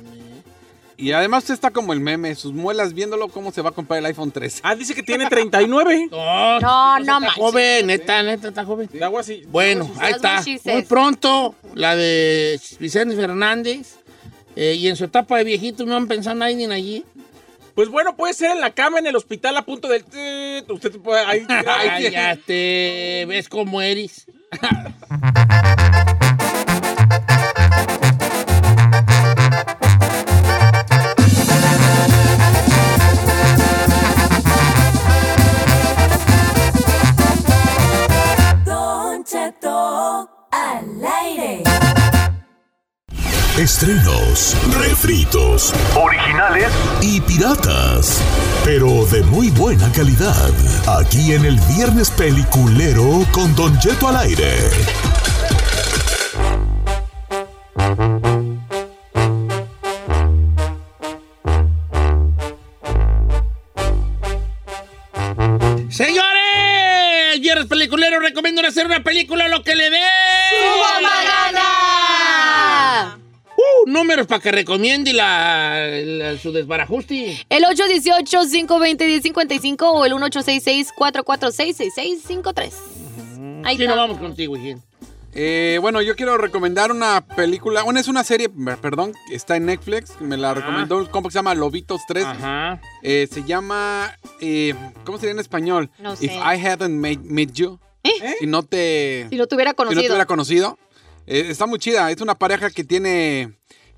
Y además está como el meme, sus muelas viéndolo cómo se va a comprar el iPhone 13. Ah, dice que tiene 39. No, No, no está manches. joven, neta, neta, está joven. Algo así. Bueno, ahí está. Muy pronto, la de Vicente Fernández. eh, y en su etapa de viejito no han pensado nadie allí. Pues bueno, puede ser en la cama, en el hospital, a punto del... Usted puede... Ahí, ahí Ay, ya te ves cómo eres. al aire. Estrenos, refritos, originales y piratas, pero de muy buena calidad. Aquí en el Viernes Peliculero con Don Jeto al aire. Señores, viernes peliculero, recomiendo hacer una película lo que le dé. Números para que recomiende la, la- su desbarajuste. El 818-520-1055 o el 1866-446-6653. Ahí Sí, no está. vamos contigo, hijín. Eh, bueno, yo quiero recomendar una película. Bueno, es una serie, per- perdón, está en Netflix. Me la recomendó un compa que se llama Lobitos 3. Ajá. Eh, se llama. eh, ¿Cómo sería en español? No If sé. I hadn't made, met you. Si no te. Si lo tuviera Si no conocido. te hubiera conocido. Eh, está muy chida. Es una pareja que tiene,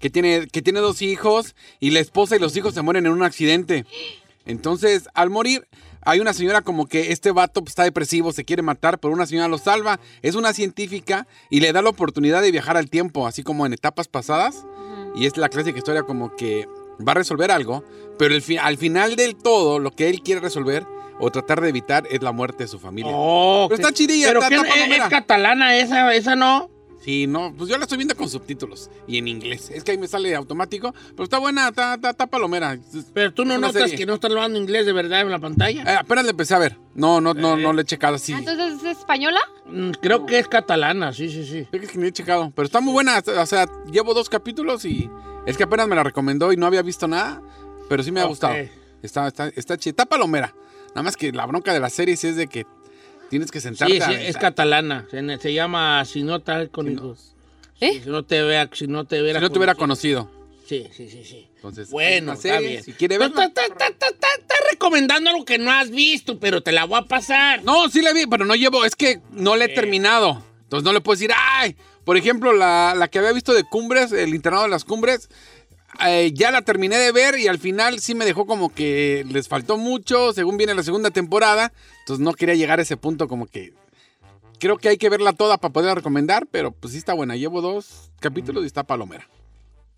que tiene. Que tiene dos hijos. Y la esposa y los hijos se mueren en un accidente. Entonces, al morir, hay una señora como que este vato pues, está depresivo, se quiere matar, pero una señora lo salva. Es una científica y le da la oportunidad de viajar al tiempo, así como en etapas pasadas. Y es la clásica historia como que va a resolver algo, pero el fi- al final del todo, lo que él quiere resolver o tratar de evitar es la muerte de su familia. Oh, Pero está chidilla, ¿Pero está- está es, es catalana esa, esa no? Sí, no, pues yo la estoy viendo con subtítulos y en inglés. Es que ahí me sale automático, pero está buena, está, está, está palomera. Pero tú no notas serie. que no está hablando inglés de verdad en la pantalla. Eh, apenas le empecé a ver. No, no, no, no le he checado así. Ah, Entonces, ¿es española? Mm, Creo que es catalana, sí, sí, sí. Es que ni he checado. Pero está muy buena. O sea, llevo dos capítulos y es que apenas me la recomendó y no había visto nada. Pero sí me ha gustado. Está, está, está chida. Está palomera. Nada más que la bronca de las series es de que tienes que sentarte. Sí, sí, es catalana. Se, se llama Si no tal con hijos. ¿Eh? Si no te vea, si no te hubiera Si no te hubiera conocido. Sí, sí, sí, sí. Entonces, Bueno, está bien. Si quiere. Está, está- está- está- está recomendando algo que no has visto, pero te la voy a pasar. No, sí la vi, pero no llevo. Es que no la he terminado. Entonces no le puedo decir, ¡ay! Por ejemplo, la, la que había visto de Cumbres, el internado de las Cumbres. Eh, ya la terminé de ver y al final sí me dejó como que les faltó mucho, según viene la segunda temporada. Entonces no quería llegar a ese punto como que... Creo que hay que verla toda para poderla recomendar, pero pues sí está buena. Llevo dos capítulos y está palomera.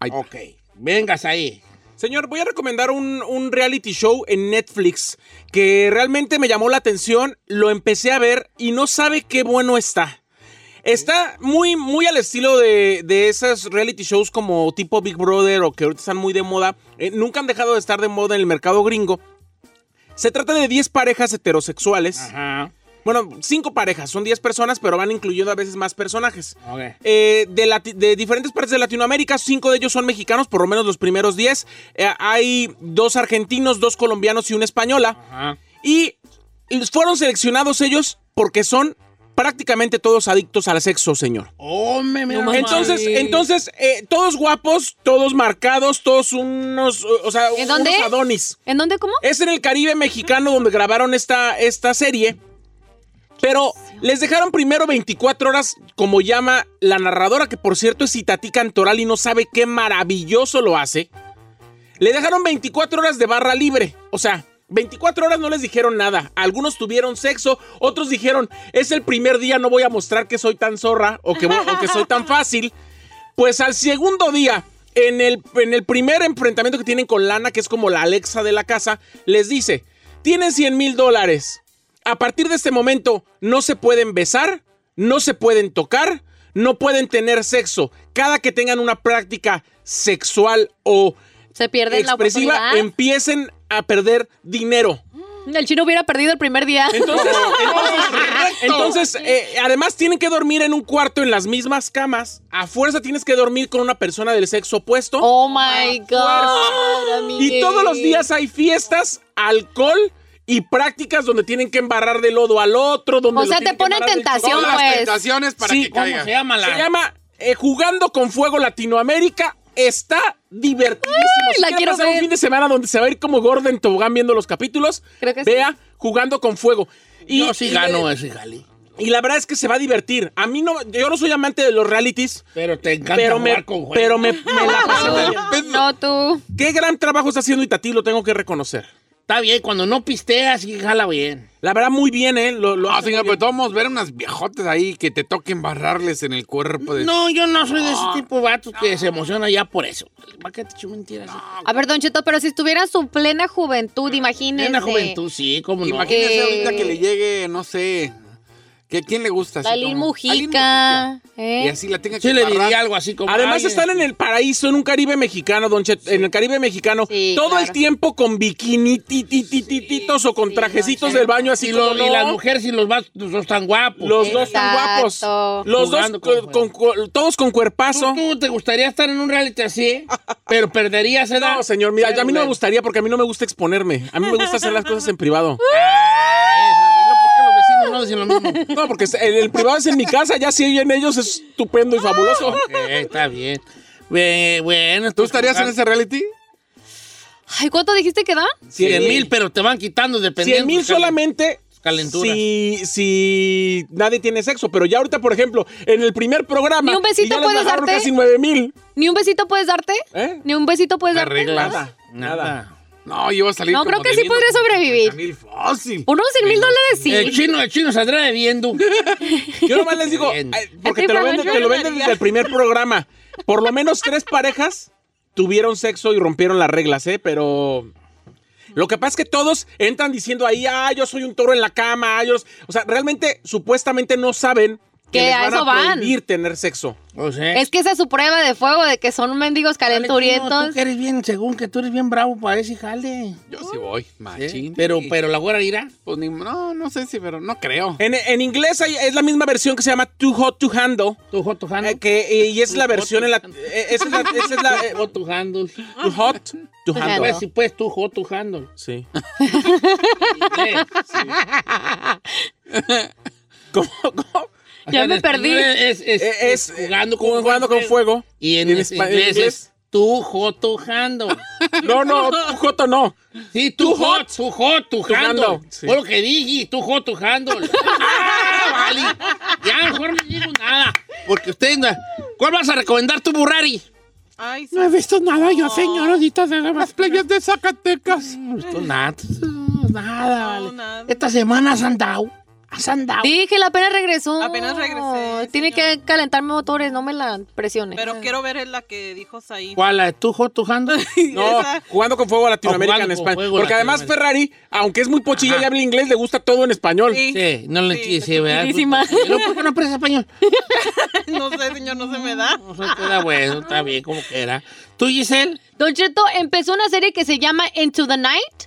Ahí está. Ok, vengas ahí. Señor, voy a recomendar un, un reality show en Netflix que realmente me llamó la atención, lo empecé a ver y no sabe qué bueno está. Está muy, muy al estilo de, de esas reality shows como tipo Big Brother o que ahorita están muy de moda. Eh, nunca han dejado de estar de moda en el mercado gringo. Se trata de 10 parejas heterosexuales. Ajá. Bueno, 5 parejas, son 10 personas, pero van incluyendo a veces más personajes. Eh, de, diferentes partes de Latinoamérica, cinco de ellos son mexicanos, por lo menos los primeros diez. Eh, hay dos argentinos, dos colombianos y una española. Ajá. Y fueron seleccionados ellos porque son prácticamente todos adictos al sexo, señor. Oh, me, me Entonces, entonces eh, todos guapos, todos marcados, todos unos, o sea, ¿En dónde? unos adonis. ¿En dónde, cómo? Es en el Caribe mexicano donde grabaron esta, esta serie. Pero les dejaron primero 24 horas, como llama la narradora, que por cierto es Itatí Cantoral y no sabe qué maravilloso lo hace. Le dejaron 24 horas de barra libre. O sea, 24 horas no les dijeron nada. Algunos tuvieron sexo, otros dijeron, es el primer día, no voy a mostrar que soy tan zorra o que, voy- o que soy tan fácil. Pues al segundo día, en el, en el primer enfrentamiento que tienen con Lana, que es como la Alexa de la casa, les dice, tienen 100 mil dólares. A partir de este momento no se pueden besar, no se pueden tocar, no pueden tener sexo. Cada que tengan una práctica sexual o Se pierde la expresiva, oportunidad. empiecen a perder dinero. El chino hubiera perdido el primer día. Entonces, entonces, entonces, eh, además tienen que dormir en un cuarto en las mismas camas. A fuerza tienes que dormir con una persona del sexo opuesto. Oh my God. Y todos los días hay fiestas, alcohol y prácticas donde tienen que embarrar de lodo al otro. Donde O sea, te ponen tentación. Todas las pues. tentaciones para Sí, que ¿cómo caiga. se llama la? Se llama eh, Jugando con Fuego Latinoamérica. Está divertidísimo. Si la quiere quiero pasar un fin de semana donde se va a ir como gordo en tobogán viendo los capítulos, Creo que sí. vea Jugando con Fuego. Y, Yo sí y- gano ese jali. Y la verdad es que se va a divertir. A mí no, yo no soy amante de los realities, Pero te encanta pero jugar me, con pero me, me la pasé. No, tú. Qué gran trabajo está haciendo Itatí, lo tengo que reconocer. Está bien, cuando no pisteas, sí jala bien. La verdad, muy bien, ¿eh? Lo, lo No, hace señor, pero todos vamos a ver unas viejotes ahí que te toquen barrarles en el cuerpo. De... No, yo no soy de ese tipo de vatos que se emociona ya por eso. ¿Para qué te echo mentiras? A ver, Don Cheto, pero si estuviera en su plena juventud, imagínese. En la juventud, sí, cómo no. Imagínese Eh. ahorita que le llegue, no sé, ¿Qué, ¿Quién le gusta? así como- Mujica. Y ¿eh? así la tenga que Sí le diría algo así como... Además ay, están en el paraíso, en un Caribe mexicano, Don Chet, en el Caribe mexicano, Sí, todo claro. el tiempo con bikinititititos o con trajecitos del baño así Y, lo- y las mujeres y los los están guapos. Los dos tan guapos. Los dos Jugando con, con- con- con- todos con cuerpazo. ¿Tú, tú te gustaría estar en un reality así, pero perderías edad? No, señor, mira, a mí no me gustaría porque a mí no me gusta exponerme. A mí me gusta hacer las cosas en privado. Ah, eso, ¿no? Porque el, el privado es en mi casa, ya si oyen ellos es estupendo y fabuloso. Está bien. Bue- Bueno, ¿Tú estarías en ese reality? Ay, ¿cuánto dijiste que dan? 100 mil, pero te van quitando dependiendo. 100 mil solamente calenturas. si, si nadie tiene sexo. Pero ya ahorita, por ejemplo, en el primer programa. ¿Ni un besito y ya les puedes darte? casi 9 mil. ¿Ni un besito puedes darte? ¿Eh? ¿Ni un besito puedes darte? arreglas. Nada, Nada. No, yo voy a salir No, como creo que sí podría sobrevivir. 30 mil fácil. Unos 100 mil dólares sí. El chino, el chino saldrá debiendo. Yo nomás les digo, Bien. porque te lo, venden, te lo venden desde el primer programa. Por lo menos tres parejas tuvieron sexo y rompieron las reglas, ¿eh? Pero. Lo que pasa es que todos entran diciendo ahí, ah, yo soy un toro en la cama, ah, yo... O sea, realmente, supuestamente no saben que, Que les a van eso a van. prohibir tener sexo. O sea, Es que esa es su prueba de fuego de que son mendigos Dale, chino, calenturientos. Tú que eres bien, según que tú eres bien bravo para ese jale. Yo sí voy, ¿sí? machín. Pero, pero la güera irá. Pues ni- no, no sé si, pero no creo. En, en inglés hay- es la misma versión que se llama Too Hot to Handle. Tu hot to handle. eh, que, eh, y es Too la versión en la... eh, esa es la... esa es la, eh, hot to handle. too Hot to A Handle. ver si puedes tú hot to handle. Sí. Eh, ¿Cómo? cómo? Ya me perdí. español Es, es- Eh, es es jugando con, jugando con fuego. Y en, en inglés, es to handle. No, no, tu Joto no. Sí, tu Too hot, tu hot, handle, sí. Fue lo que dije, tu handle. ah, vale. Ya mejor no digo nada. Porque usted, ¿cuál vas a recomendar tu Burrari? Ay, sí. he visto nada yo, señorita de Las playas de Zacatecas. No he visto nada. Nada, vale. nada. Esta semana has andado. Has andado. Dije, la apenas regresó. Apenas regresé, Tiene señor. que calentarme motores, no me la presione. Pero quiero ver la que dijo Saí. ¿Cuál? ¿La de tu hot, tu handle? No, Esa. jugando con fuego a Latinoamérica en España. Porque además. Ferrari, aunque es muy pochilla Ajá. y habla inglés, le gusta todo en español. Sí. Sí, no le Sí. Sí, ¿verdad? ¿Pero ¿Por qué no aprendes español? No sé, señor, no se me da. No sé, queda bueno, está bien, como quiera. ¿Tú, Giselle? Don Cheto empezó una serie que se llama Into the Night.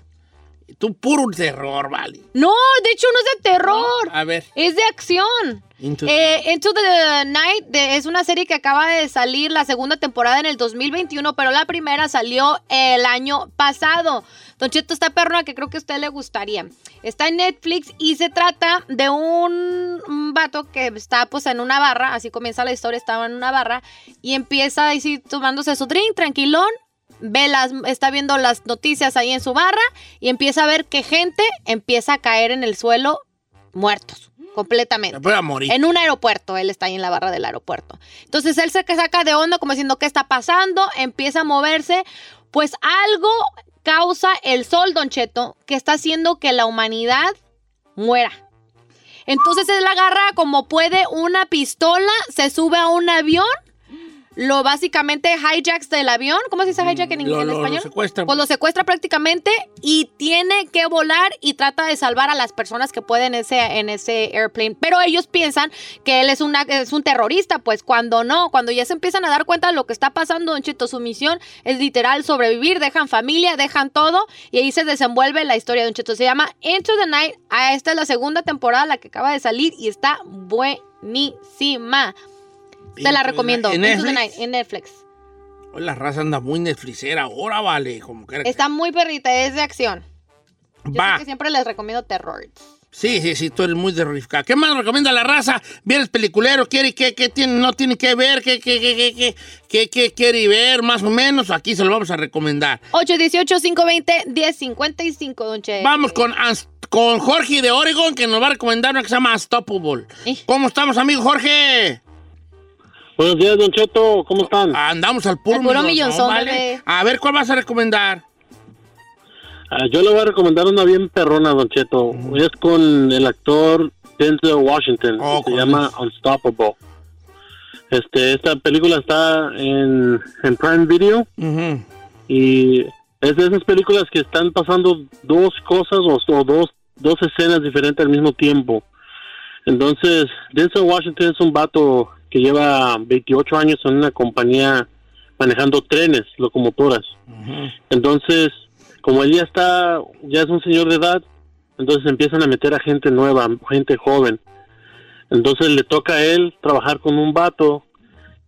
Tú puro terror, vale. No, de hecho no es de terror. A ver. Es de acción. Into- Eh, Into the Night de- es una serie que acaba de salir la segunda temporada en el 2021, pero la primera salió el año pasado. Don Cheto está perrona que creo que a usted le gustaría. Está en Netflix y se trata de un, un vato que está pues en una barra, así comienza la historia, estaba en una barra y empieza así tomándose su drink tranquilón. Ve las, está viendo las noticias ahí en su barra y empieza a ver que gente empieza a caer en el suelo muertos, completamente. Me voy a morir. En un aeropuerto, él está ahí en la barra del aeropuerto. Entonces él se saca de onda como diciendo, ¿qué está pasando? Empieza a moverse. Pues algo causa el sol, Don Cheto, que está haciendo que la humanidad muera. Entonces él agarra como puede una pistola, se sube a un avión, lo básicamente hijacks del avión. ¿Cómo se dice hijack en, Lo- en lo- lo español? secuestra. Pues lo secuestra prácticamente y tiene que volar y trata de salvar a las personas que pueden ese, en ese airplane. Pero ellos piensan que él es, una, es un terrorista, pues cuando no, cuando ya se empiezan a dar cuenta de lo que está pasando, Don Cheto, su misión es literal sobrevivir, dejan familia, dejan todo y ahí se desenvuelve la historia de Don Cheto. Se llama Into the Night. Ah, Esta es la segunda temporada, la que acaba de salir y está buenísima. Te la recomiendo. ¿En Netflix? Night en Netflix. Hoy la raza anda muy Netflixera ahora, vale. Como que Está muy perrita, es de acción. Yo Va. que siempre les recomiendo terror. Sí, sí, sí, tú eres muy terrorífica. ¿Qué más recomienda la raza? ¿Vienes peliculero? ¿Quiere qué, qué tiene, no tiene que ver? ¿Qué, qué, qué, qué, qué, quiere ver? Más o menos, aquí se lo vamos a recomendar. 818-520-1055, don Che. Vamos con, con Jorge de Oregon, que nos va a recomendar una que se llama Unstoppable. Eh. ¿Cómo estamos, amigo Jorge? Buenos días, Don Cheto, ¿cómo están? Andamos al puro, Al puro millonzón, millonzón, bebé. A ver, ¿cuál vas a recomendar? Ah, yo le voy a recomendar una bien perrona, Don Cheto. Es con el actor Denzel Washington. Oh, se con llama Unstoppable. Este, esta película está en, en Prime Video Ujú. y es de esas películas que están pasando dos cosas o, o dos, dos escenas diferentes al mismo tiempo. Entonces, Denzel Washington es un vato que lleva 28 años en una compañía manejando trenes, locomotoras. Entonces, como él ya está, ya es un señor de edad, entonces empiezan a meter a gente nueva, gente joven. Entonces le toca a él trabajar con un vato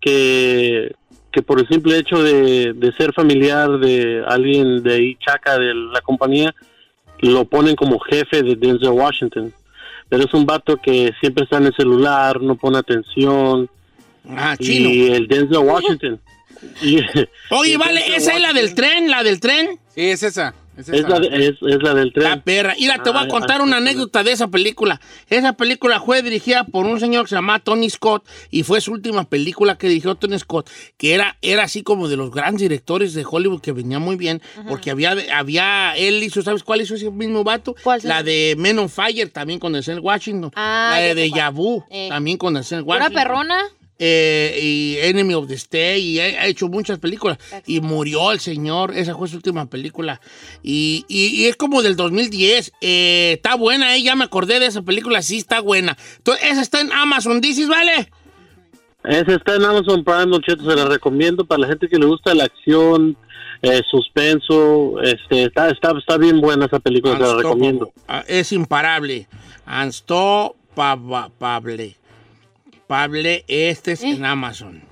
que, que por el simple hecho de, de ser familiar de alguien de ahí, chaca de la compañía, lo ponen como jefe de Denzel Washington. Pero es un vato que siempre está en el celular, no pone atención. Ah, Y chino. el Denzel Washington. Y- Oye, y vale, Denzel esa es la del tren, la del tren. Sí, es esa. Es, Es la, de- es, es la del tren. La perra. Mira, te voy a Ah, contar ah, una sí, anécdota de esa película. Esa película fue dirigida por un señor que se llama Tony Scott y fue su última película que dirigió Tony Scott, que era, era así como de los grandes directores de Hollywood que venía muy bien, porque había, había, él hizo, ¿sabes cuál hizo ese mismo vato? ¿Cuál, La de Men on Fire también con Denzel Washington. Ah, la de cuál. Vu Eh. también con Denzel ¿Una Washington. perrona? Eh, y Enemy of the State, y ha, ha hecho muchas películas. Y murió el señor, esa fue su última película. Y, y- y es como del 2010. Eh, está buena, eh, ya me acordé de esa película, sí está buena. Entonces, esa está en Amazon, dices, ¿vale? Ese está en Amazon Prime, Don Cheto, se la recomiendo para la gente que le gusta la acción, eh, suspenso. Este, está, está, está bien buena esa película, se la recomiendo. Ah, Es imparable. Unstoppable. Pable, este es en Amazon.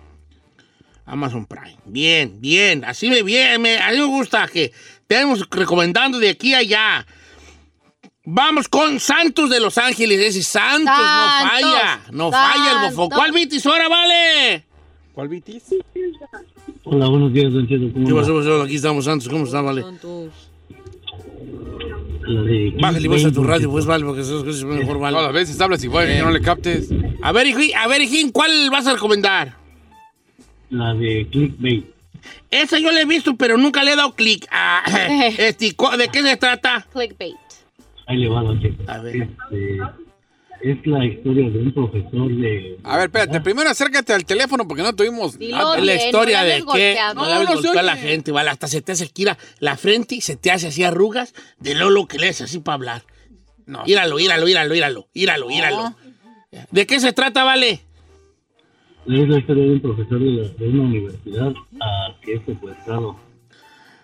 Amazon Prime. Bien, bien. Así me bien. Me, a mí me gusta que tenemos recomendando de aquí a allá. Vamos con Santos de Los Ángeles. Ese Santos, no Santos, falla. No falla el bofón. Santos. ¿Cuál vitis ahora vale? ¿Cuál vitis? Hola, buenos días, Don Cheto. ¿cómo ¿Qué va? pasó, pasó? Aquí estamos, Santos. ¿Cómo está, vale? Bájale vos a tu Clickbait, radio, pues, vale, porque eso es mejor, vale. Todas las veces hablas igual que no le captes. A ver, hijín, a ver, hijín, ¿cuál vas a recomendar? La de Clickbait. Esa yo la he visto, pero nunca le he dado clic. Ah, este, ¿cu- ¿De qué se trata? Clickbait. Ahí le va, Don Cheto. A ver. Este, es la historia de un profesor de... A ver, espérate, primero acércate al teléfono porque no tuvimos la historia no de que no, No, no a la gente, ¿vale? Hasta se te hace gira la frente y se te hace así arrugas de Lolo que le hace así para hablar. No. Íralo, íralo, íralo, íralo, íralo, íralo. ¿De qué se trata, vale? Es la historia de un profesor de, la- de una universidad ah, que es secuestrado.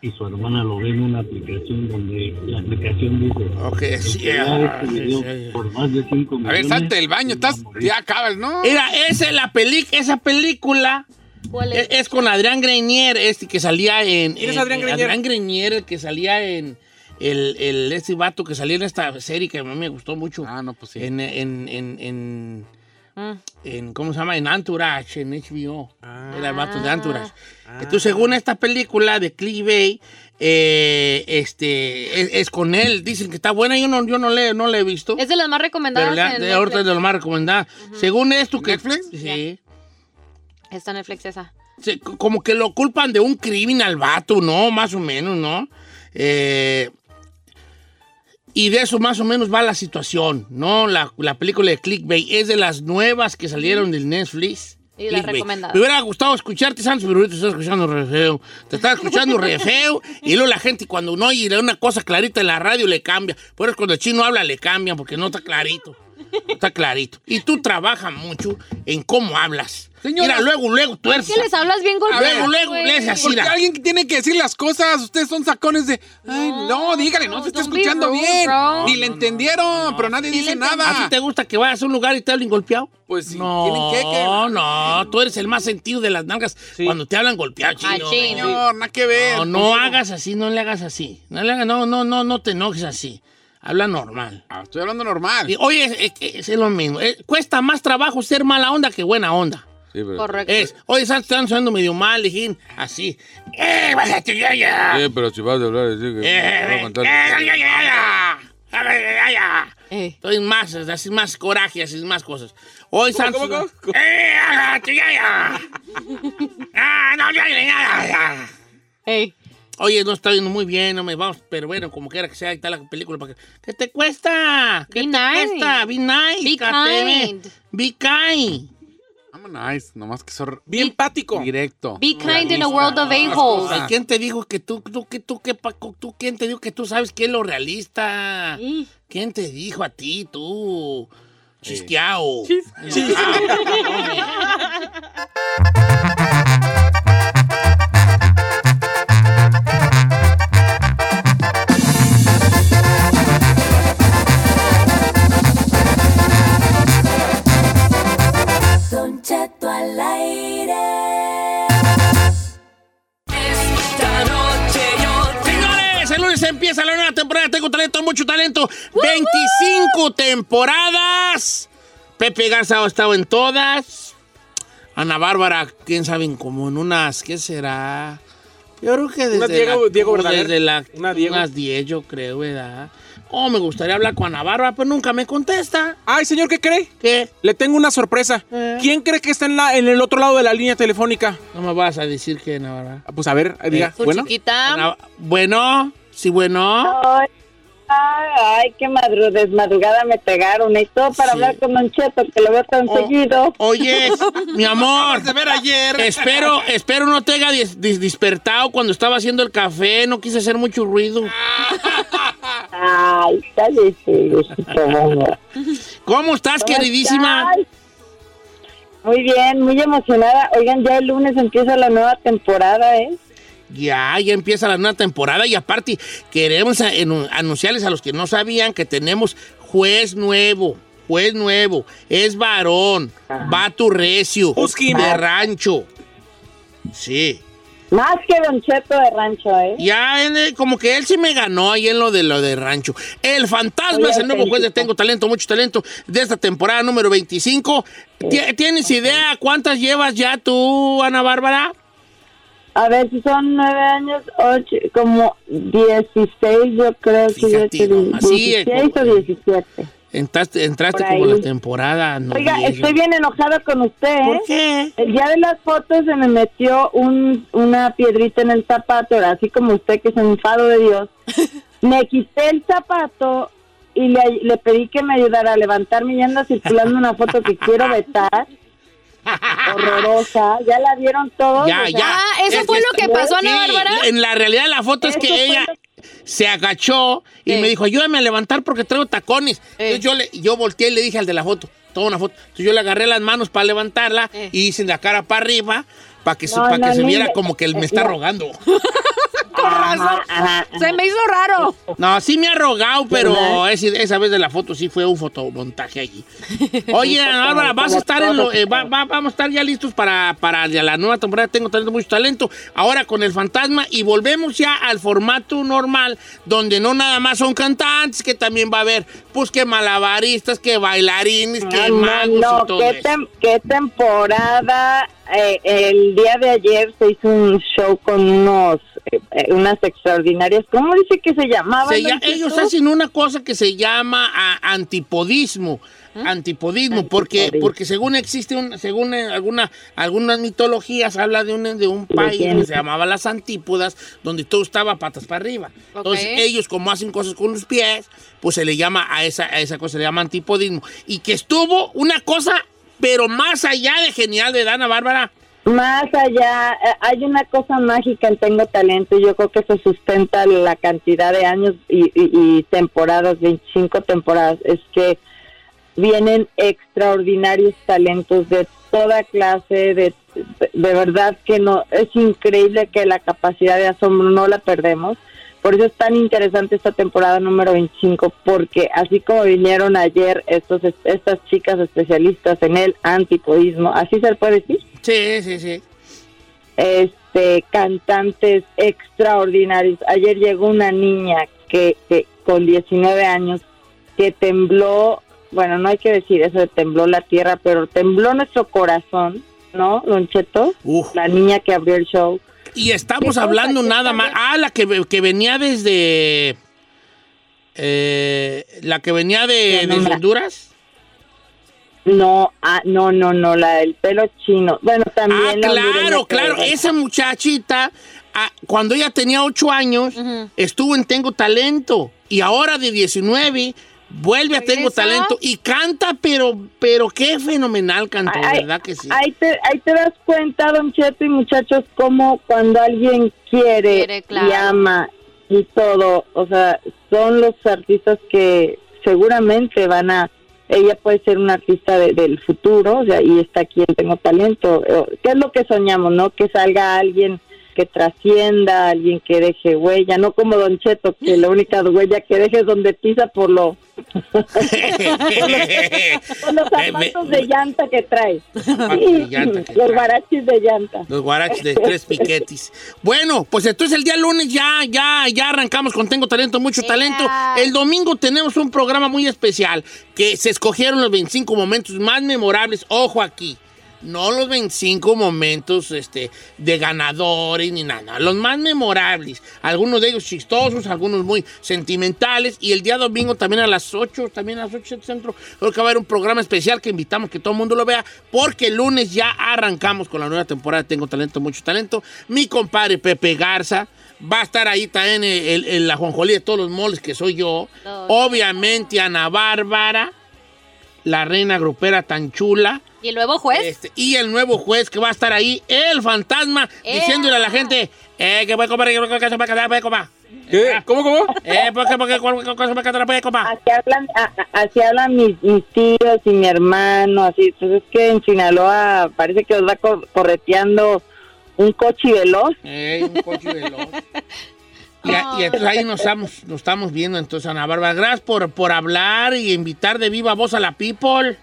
Y su hermana lo ve en una aplicación donde la aplicación dice... Ok, sí, "Entregar ah, este sí, por más de 5 A millones... ver, salte del baño, a estás, morir". ya acabas, ¿no? Mira, esa es la peli esa película ¿Cuál es, es? es con Adrián Grenier, este que salía en. ¿Quién es Adrián en- Grenier? Adrián Grenier, el que salía en. El, el, este vato que salía en esta serie que a mí me gustó mucho. Ah, no, pues sí. En, en, en, en, Mm. en- ¿cómo se llama? En Entourage, en HBO. Ah. Era el vato de Entourage. Entonces, según esta película de Clickbait, eh, este, es, es con él. Dicen que está buena. Yo no, yo no, le, no he visto. Es de las más recomendadas pero le- en de ahorita es de lo más recomendada. Según esto que... ¿Netflix? Sí. Está en Netflix esa. Como que lo culpan de un crimen al vato, ¿no? Más o menos, ¿no? Eh, y de eso más o menos va la situación, ¿no? La, la película de Clickbait es de las nuevas que salieron del Netflix. Y recomendadas. Me hubiera gustado escucharte, Santos, pero ahorita te estás escuchando re feo. Te estás escuchando re feo. Y luego la gente cuando no oye una cosa clarita en la radio le cambia. Por eso cuando el chino habla le cambian porque no está clarito. No está clarito. Y tú trabajas mucho en cómo hablas. Señora- Mira, luego, luego tú eres... ¿Qué les hablas bien golpeado? Luego, luego, güey? le haces así. Porque alguien que tiene que decir las cosas, ustedes son sacones de, ay, no, dígale, no se está escuchando bien. Ni le entendieron, pero nadie dice entendí. ¿A ti nada. te gusta que vayas a un lugar y te hablen golpeado? Pues sí, No, que- no, tú eres el más sentido de las nalgas cuando te hablan golpeado, chino. Señor, nada que ver. No, no hagas así, no le hagas así. No, le hagas, no, no, no, no te enojes así. Habla normal. Ah, estoy hablando normal. Y, oye, es, es- es lo mismo. Eh, cuesta más trabajo ser mala onda que buena onda. Sí, pero- Correcto. Es, oye, Santos, están sonando medio mal, dijín. Así. ¡Eh, bájate ya, ya! Sí, pero si vas a hablar, sí, que- ¡Eh, a eh, contar- ya, ya, ya, ya! Eh. Estoy más, así más coraje, así más cosas. Hoy Santos. cómo, cómo, cómo? ¡Eh, bájate ya, ya! ¡Ah, no, ya, ya, ya, ya! Ey. Oye, no está yendo muy bien, no me vamos, pero bueno, como quiera que sea, ahí está la película. Para que, ¿Qué te cuesta? ¿Qué Be te nice. cuesta? Be nice. Be kind. Be kind. I'm nice, nomás que soy Bien empático. directo. Be kind in a world of a-holes. Ay, ¿Quién te dijo que tú, tú, que tú, que Paco, tú, quién te dijo que tú sabes qué es lo realista? Sí. ¿Quién te dijo a ti, tú? Chisqueado. Don talento, mucho talento. 25 temporadas. Pepe Garza ha estado en todas. Ana Bárbara, quién sabe, como en unas, ¿qué será? Yo creo que desde Una Diego- la, Diego como Verdaguer. desde la, Una Diego. unas 10, yo creo, ¿verdad? Oh, me gustaría hablar con Ana Bárbara, pero nunca me contesta. Ay, señor, ¿qué cree? ¿Qué? Le tengo una sorpresa. Eh. ¿Quién cree que está en, la, en el otro lado de la línea telefónica? No me vas a decir que Ana Bárbara. Ah, Pues a ver, diga. Su bueno. chiquita. Ana- bueno, sí, bueno. Ay, ay, ay, qué madru desmadrugada me pegaron. Y todo para Sí. hablar con Don Cheto, que lo veo tan Oh, seguido. Oye, mi amor. de ver ayer. Espero, espero no te haya dis- dis- despertado cuando estaba haciendo el café. No quise hacer mucho ruido. Ay, Diosito, bueno. ¿Cómo estás, ¿Cómo queridísima? estás? Muy bien, muy emocionada. Oigan, ya el lunes empieza la nueva temporada, ¿eh? Ya, ya empieza la nueva temporada y aparte queremos anunciarles a los que no sabían que tenemos juez nuevo. Juez nuevo. Es varón. Va tu recio. De rancho. Sí. Más que Don Cheto de rancho, ¿eh? Ya, en el- como que él sí me ganó ahí en lo de lo de rancho. El fantasma Oye, es el nuevo juez de. Tengo Talento, mucho talento, de esta temporada número 25. ¿Ti- ¿Tienes idea cuántas llevas ya tú, Ana Bárbara? A ver, si son nueve años, ocho, como dieciséis, yo creo que Fíjate ya nomás, sí, eh, dieciséis o diecisiete. Entraste, entraste como la temporada. No Oiga, diez, estoy yo- bien enojada con usted, ¿eh? ¿Por qué? El día de las fotos se me metió un, una piedrita en el zapato, así como usted que es un enfado de Dios. Me quité el zapato y le, le pedí que me ayudara a levantarme y anda circulando una foto que quiero vetar. Horrorosa. ¿Ya la vieron todos? Ya, O sea, ya. Ah, ¿eso Es fue lo que pasó, sí, Ana Bárbara? En la realidad la foto es que ella lo se agachó y Eh. me dijo, ayúdame a levantar porque traigo tacones. Eh. Entonces yo, le, yo volteé y le dije al de la foto, toma una foto. Entonces yo le agarré las manos para levantarla Eh. y hice la cara para arriba para que, se- no, que se viera como que él me está rogando. ajá, ajá, Se me hizo raro. No, sí me ha rogado, pero esa vez de la foto sí fue un fotomontaje allí. Oye, Bárbara, vas a estar en lo- eh, va- va- vamos a estar ya listos para, para la nueva temporada. Tengo talento, mucho talento. Ahora con el fantasma y volvemos ya al formato normal, donde no nada más son cantantes, que también va a haber, pues que malabaristas, que bailarines, que No, magos no, y todo qué, eso. tem- qué temporada. Eh, el día de ayer se hizo un show con unos eh, eh, unas extraordinarias. ¿Cómo dice que se llamaban? Se lla- ellos hacen una cosa que se llama a- antipodismo. Antipodismo, porque, Antipodismo. porque según existe un, según alguna, algunas mitologías, habla de un, de un país que se llamaba las antípodas, donde todo estaba patas para arriba. Entonces, ellos, como hacen cosas con los pies, pues se le llama a esa, a esa cosa, se le llama antipodismo. Y que estuvo una cosa, pero más allá de genial de Dana Bárbara. Más allá, eh, hay una cosa mágica en Tengo Talento y yo creo que eso sustenta la cantidad de años y, y- temporadas, 25 temporadas, es que vienen extraordinarios talentos de toda clase, de, de verdad que no, es increíble que la capacidad de asombro no la perdemos. Por eso es tan interesante esta temporada número 25, porque así como vinieron ayer estos, estas chicas especialistas en el antipodismo, así se le puede decir, Sí, sí, sí. este cantantes extraordinarios. Ayer llegó una niña que, que con 19 años que tembló, bueno, no hay que decir eso de tembló la tierra, pero tembló nuestro corazón, ¿no, Don Cheto? Uf. La niña que abrió el show. Y estamos ¿Qué hablando nada más. Ah, la que, que venía desde. eh, la que venía de, de. Honduras. No, ah, no, no, no, la del pelo chino. Bueno, Ah, también hondureña claro, claro. Esa muchachita, ah, cuando ella tenía ocho años, estuvo en Tengo Talento. Y ahora de 19, vuelve a Tengo. Talento y canta, pero, pero qué fenomenal cantó, Ay, ¿verdad que sí? Ahí te, ahí te das cuenta, Don Cheto y muchachos, como cuando alguien quiere, Quiere, claro. y ama y todo, o sea, son los artistas que seguramente van a ella puede ser una artista de- del futuro, o sea, y está aquí en Tengo Talento. Eh, ¿Qué es lo que soñamos, no? Que salga alguien que trascienda, alguien que deje huella, no como Don Cheto, que la única huella que deje es donde pisa por lo por los zapatos de llanta que trae. de llanta que los trae. guarachis de llanta. Los guaraches de tres piquetis. Bueno, pues entonces el día lunes ya, ya, ya arrancamos con Tengo Talento, mucho talento. El domingo tenemos un programa muy especial que se escogieron los 25 momentos más memorables. Ojo aquí. No los 25 momentos este, de ganadores ni nada, los más memorables. Algunos de ellos chistosos, algunos muy sentimentales. Y el día domingo también a las 8, también a las 8 centro, creo que va a haber un programa especial que invitamos que todo el mundo lo vea, porque el lunes ya arrancamos con la nueva temporada de Tengo Talento, Mucho Talento. Mi compadre Pepe Garza va a estar ahí también en, en- en la jonjolí de todos los moles que soy yo. Obviamente Ana Bárbara, la reina grupera tan chula. ¿Y el nuevo juez? Este, y el nuevo juez que va a estar ahí, el fantasma, ¡Ea! diciéndole a la gente, eh, que puede comer, que puede comer, que puede comer. ¿Qué? ¿Cómo, cómo? Eh, porque, porque, cualquier cosa que te puede comer. Así hablan, a- a- así hablan mis, mis tíos y mi hermano, así. Entonces es que en Sinaloa parece que os va cor- correteando un coche veloz. Eh, un coche veloz. Y, y entonces ahí nos estamos, nos estamos viendo entonces, Ana Bárbara. Gracias por, por hablar y invitar de viva voz a la people.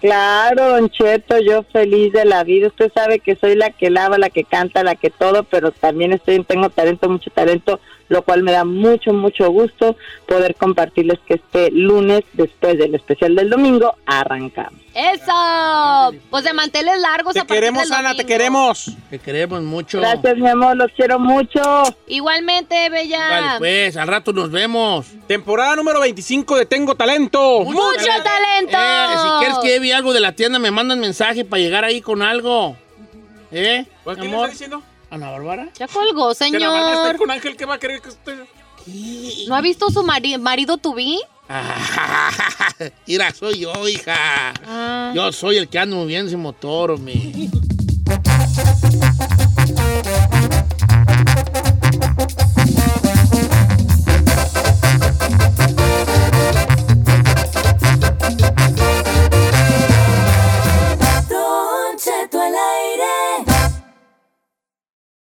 Claro, Don Cheto, yo feliz de la vida. Usted sabe que soy la que lava, la que canta, la que todo, pero también estoy, tengo talento, mucho talento, lo cual me da mucho, mucho gusto poder compartirles que este lunes, después del especial del domingo, arrancamos. ¡Eso! Pues de manteles largos Te a partir queremos, del Ana, te queremos. Te queremos mucho. Gracias, mi amor, los quiero mucho. Igualmente, Bella. Vale, pues, al rato nos vemos. Temporada número 25 de Tengo Talento. ¡Mucho talento! Eh, si quieres que lleve algo de la tienda, me mandan mensaje para llegar ahí con algo. ¿Eh? ¿Pues mi ¿Quién le amor? está diciendo? Ana Bárbara. Ya colgó, Que señor. con Ángel, ¿qué va a querer que usted? ¿No ha visto su mari- marido Tubí? Mira, soy yo, hija. Ah. Yo soy el que ando moviendo ese motor, me.